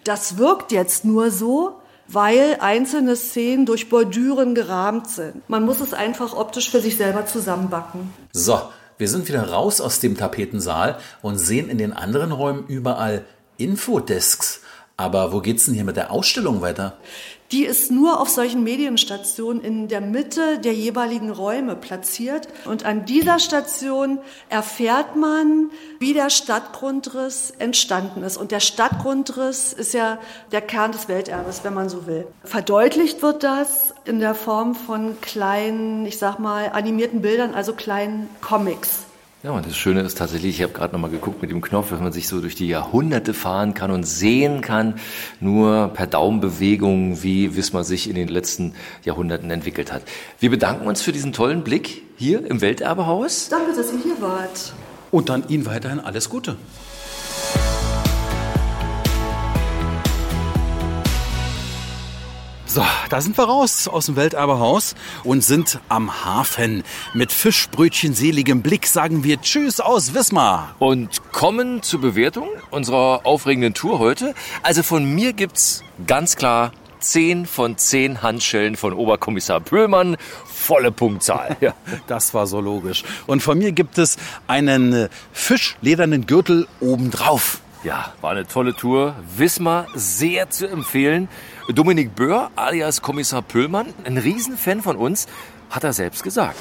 Das wirkt jetzt nur so, weil einzelne Szenen durch Bordüren gerahmt sind. Man muss es einfach optisch für sich selber zusammenbacken. So, wir sind wieder raus aus dem Tapetensaal und sehen in den anderen Räumen überall Infodesks. Aber wo geht's denn hier mit der Ausstellung weiter? Die ist nur auf solchen Medienstationen in der Mitte der jeweiligen Räume platziert. Und an dieser Station erfährt man, wie der Stadtgrundriss entstanden ist. Und der Stadtgrundriss ist ja der Kern des Welterbes, wenn man so will. Verdeutlicht wird das in der Form von kleinen, ich sag mal, animierten Bildern, also kleinen Comics. Ja, und das Schöne ist tatsächlich, ich habe gerade nochmal geguckt mit dem Knopf, dass man sich so durch die Jahrhunderte fahren kann und sehen kann, nur per Daumenbewegung, wie Wismar sich in den letzten Jahrhunderten entwickelt hat. Wir bedanken uns für diesen tollen Blick hier im Welterbehaus. Danke, dass ihr hier wart. Und dann Ihnen weiterhin alles Gute. So, da sind wir raus aus dem Welterbehaus und sind am Hafen. Mit Fischbrötchen seligem Blick sagen wir Tschüss aus Wismar. Und kommen zur Bewertung unserer aufregenden Tour heute. Also von mir gibt's ganz klar 10 von 10 Handschellen von Oberkommissar Pöhlmann. Volle Punktzahl. Ja, das war so logisch. Und von mir gibt es einen äh, fischledernen Gürtel obendrauf. Ja, war eine tolle Tour. Wismar sehr zu empfehlen. Dominik Böhr alias Kommissar Pöhlmann, ein Riesenfan von uns, hat er selbst gesagt.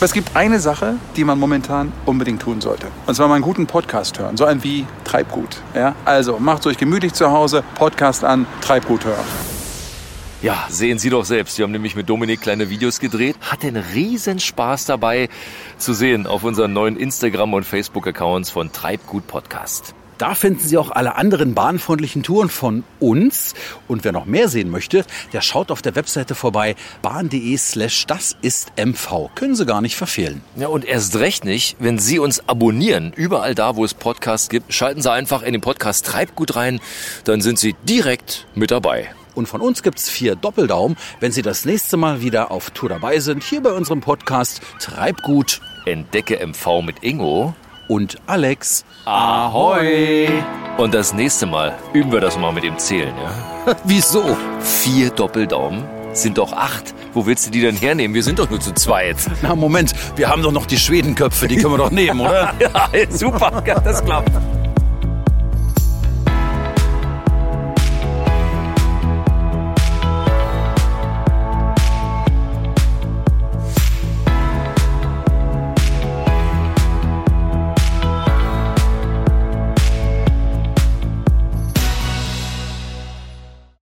Es gibt eine Sache, die man momentan unbedingt tun sollte. Und zwar mal einen guten Podcast hören. So ein wie Treibgut. Ja? Also macht euch gemütlich zu Hause, Podcast an, Treibgut hören. Ja, sehen Sie doch selbst. Wir haben nämlich mit Dominik kleine Videos gedreht. Hat den riesen Spaß dabei zu sehen auf unseren neuen Instagram- und Facebook-Accounts von Treibgut Podcast. Da finden Sie auch alle anderen bahnfreundlichen Touren von uns. Und wer noch mehr sehen möchte, der schaut auf der Webseite vorbei, bahn.de slash das ist MV. Können Sie gar nicht verfehlen. Ja, und erst recht nicht, wenn Sie uns abonnieren, überall da, wo es Podcasts gibt, schalten Sie einfach in den Podcast Treibgut rein, dann sind Sie direkt mit dabei. Und von uns gibt's vier Doppeldaumen, wenn Sie das nächste Mal wieder auf Tour dabei sind, hier bei unserem Podcast Treibgut. Entdecke MV mit Ingo und Alex. Ahoi! Und das nächste Mal üben wir das mal mit dem Zählen, ja? Wieso? Vier Doppeldaumen sind doch acht. Wo willst du die denn hernehmen? Wir sind doch nur zu zweit. Na, Moment, wir haben doch noch die Schwedenköpfe, die können wir doch nehmen, oder? ja, super, das klappt.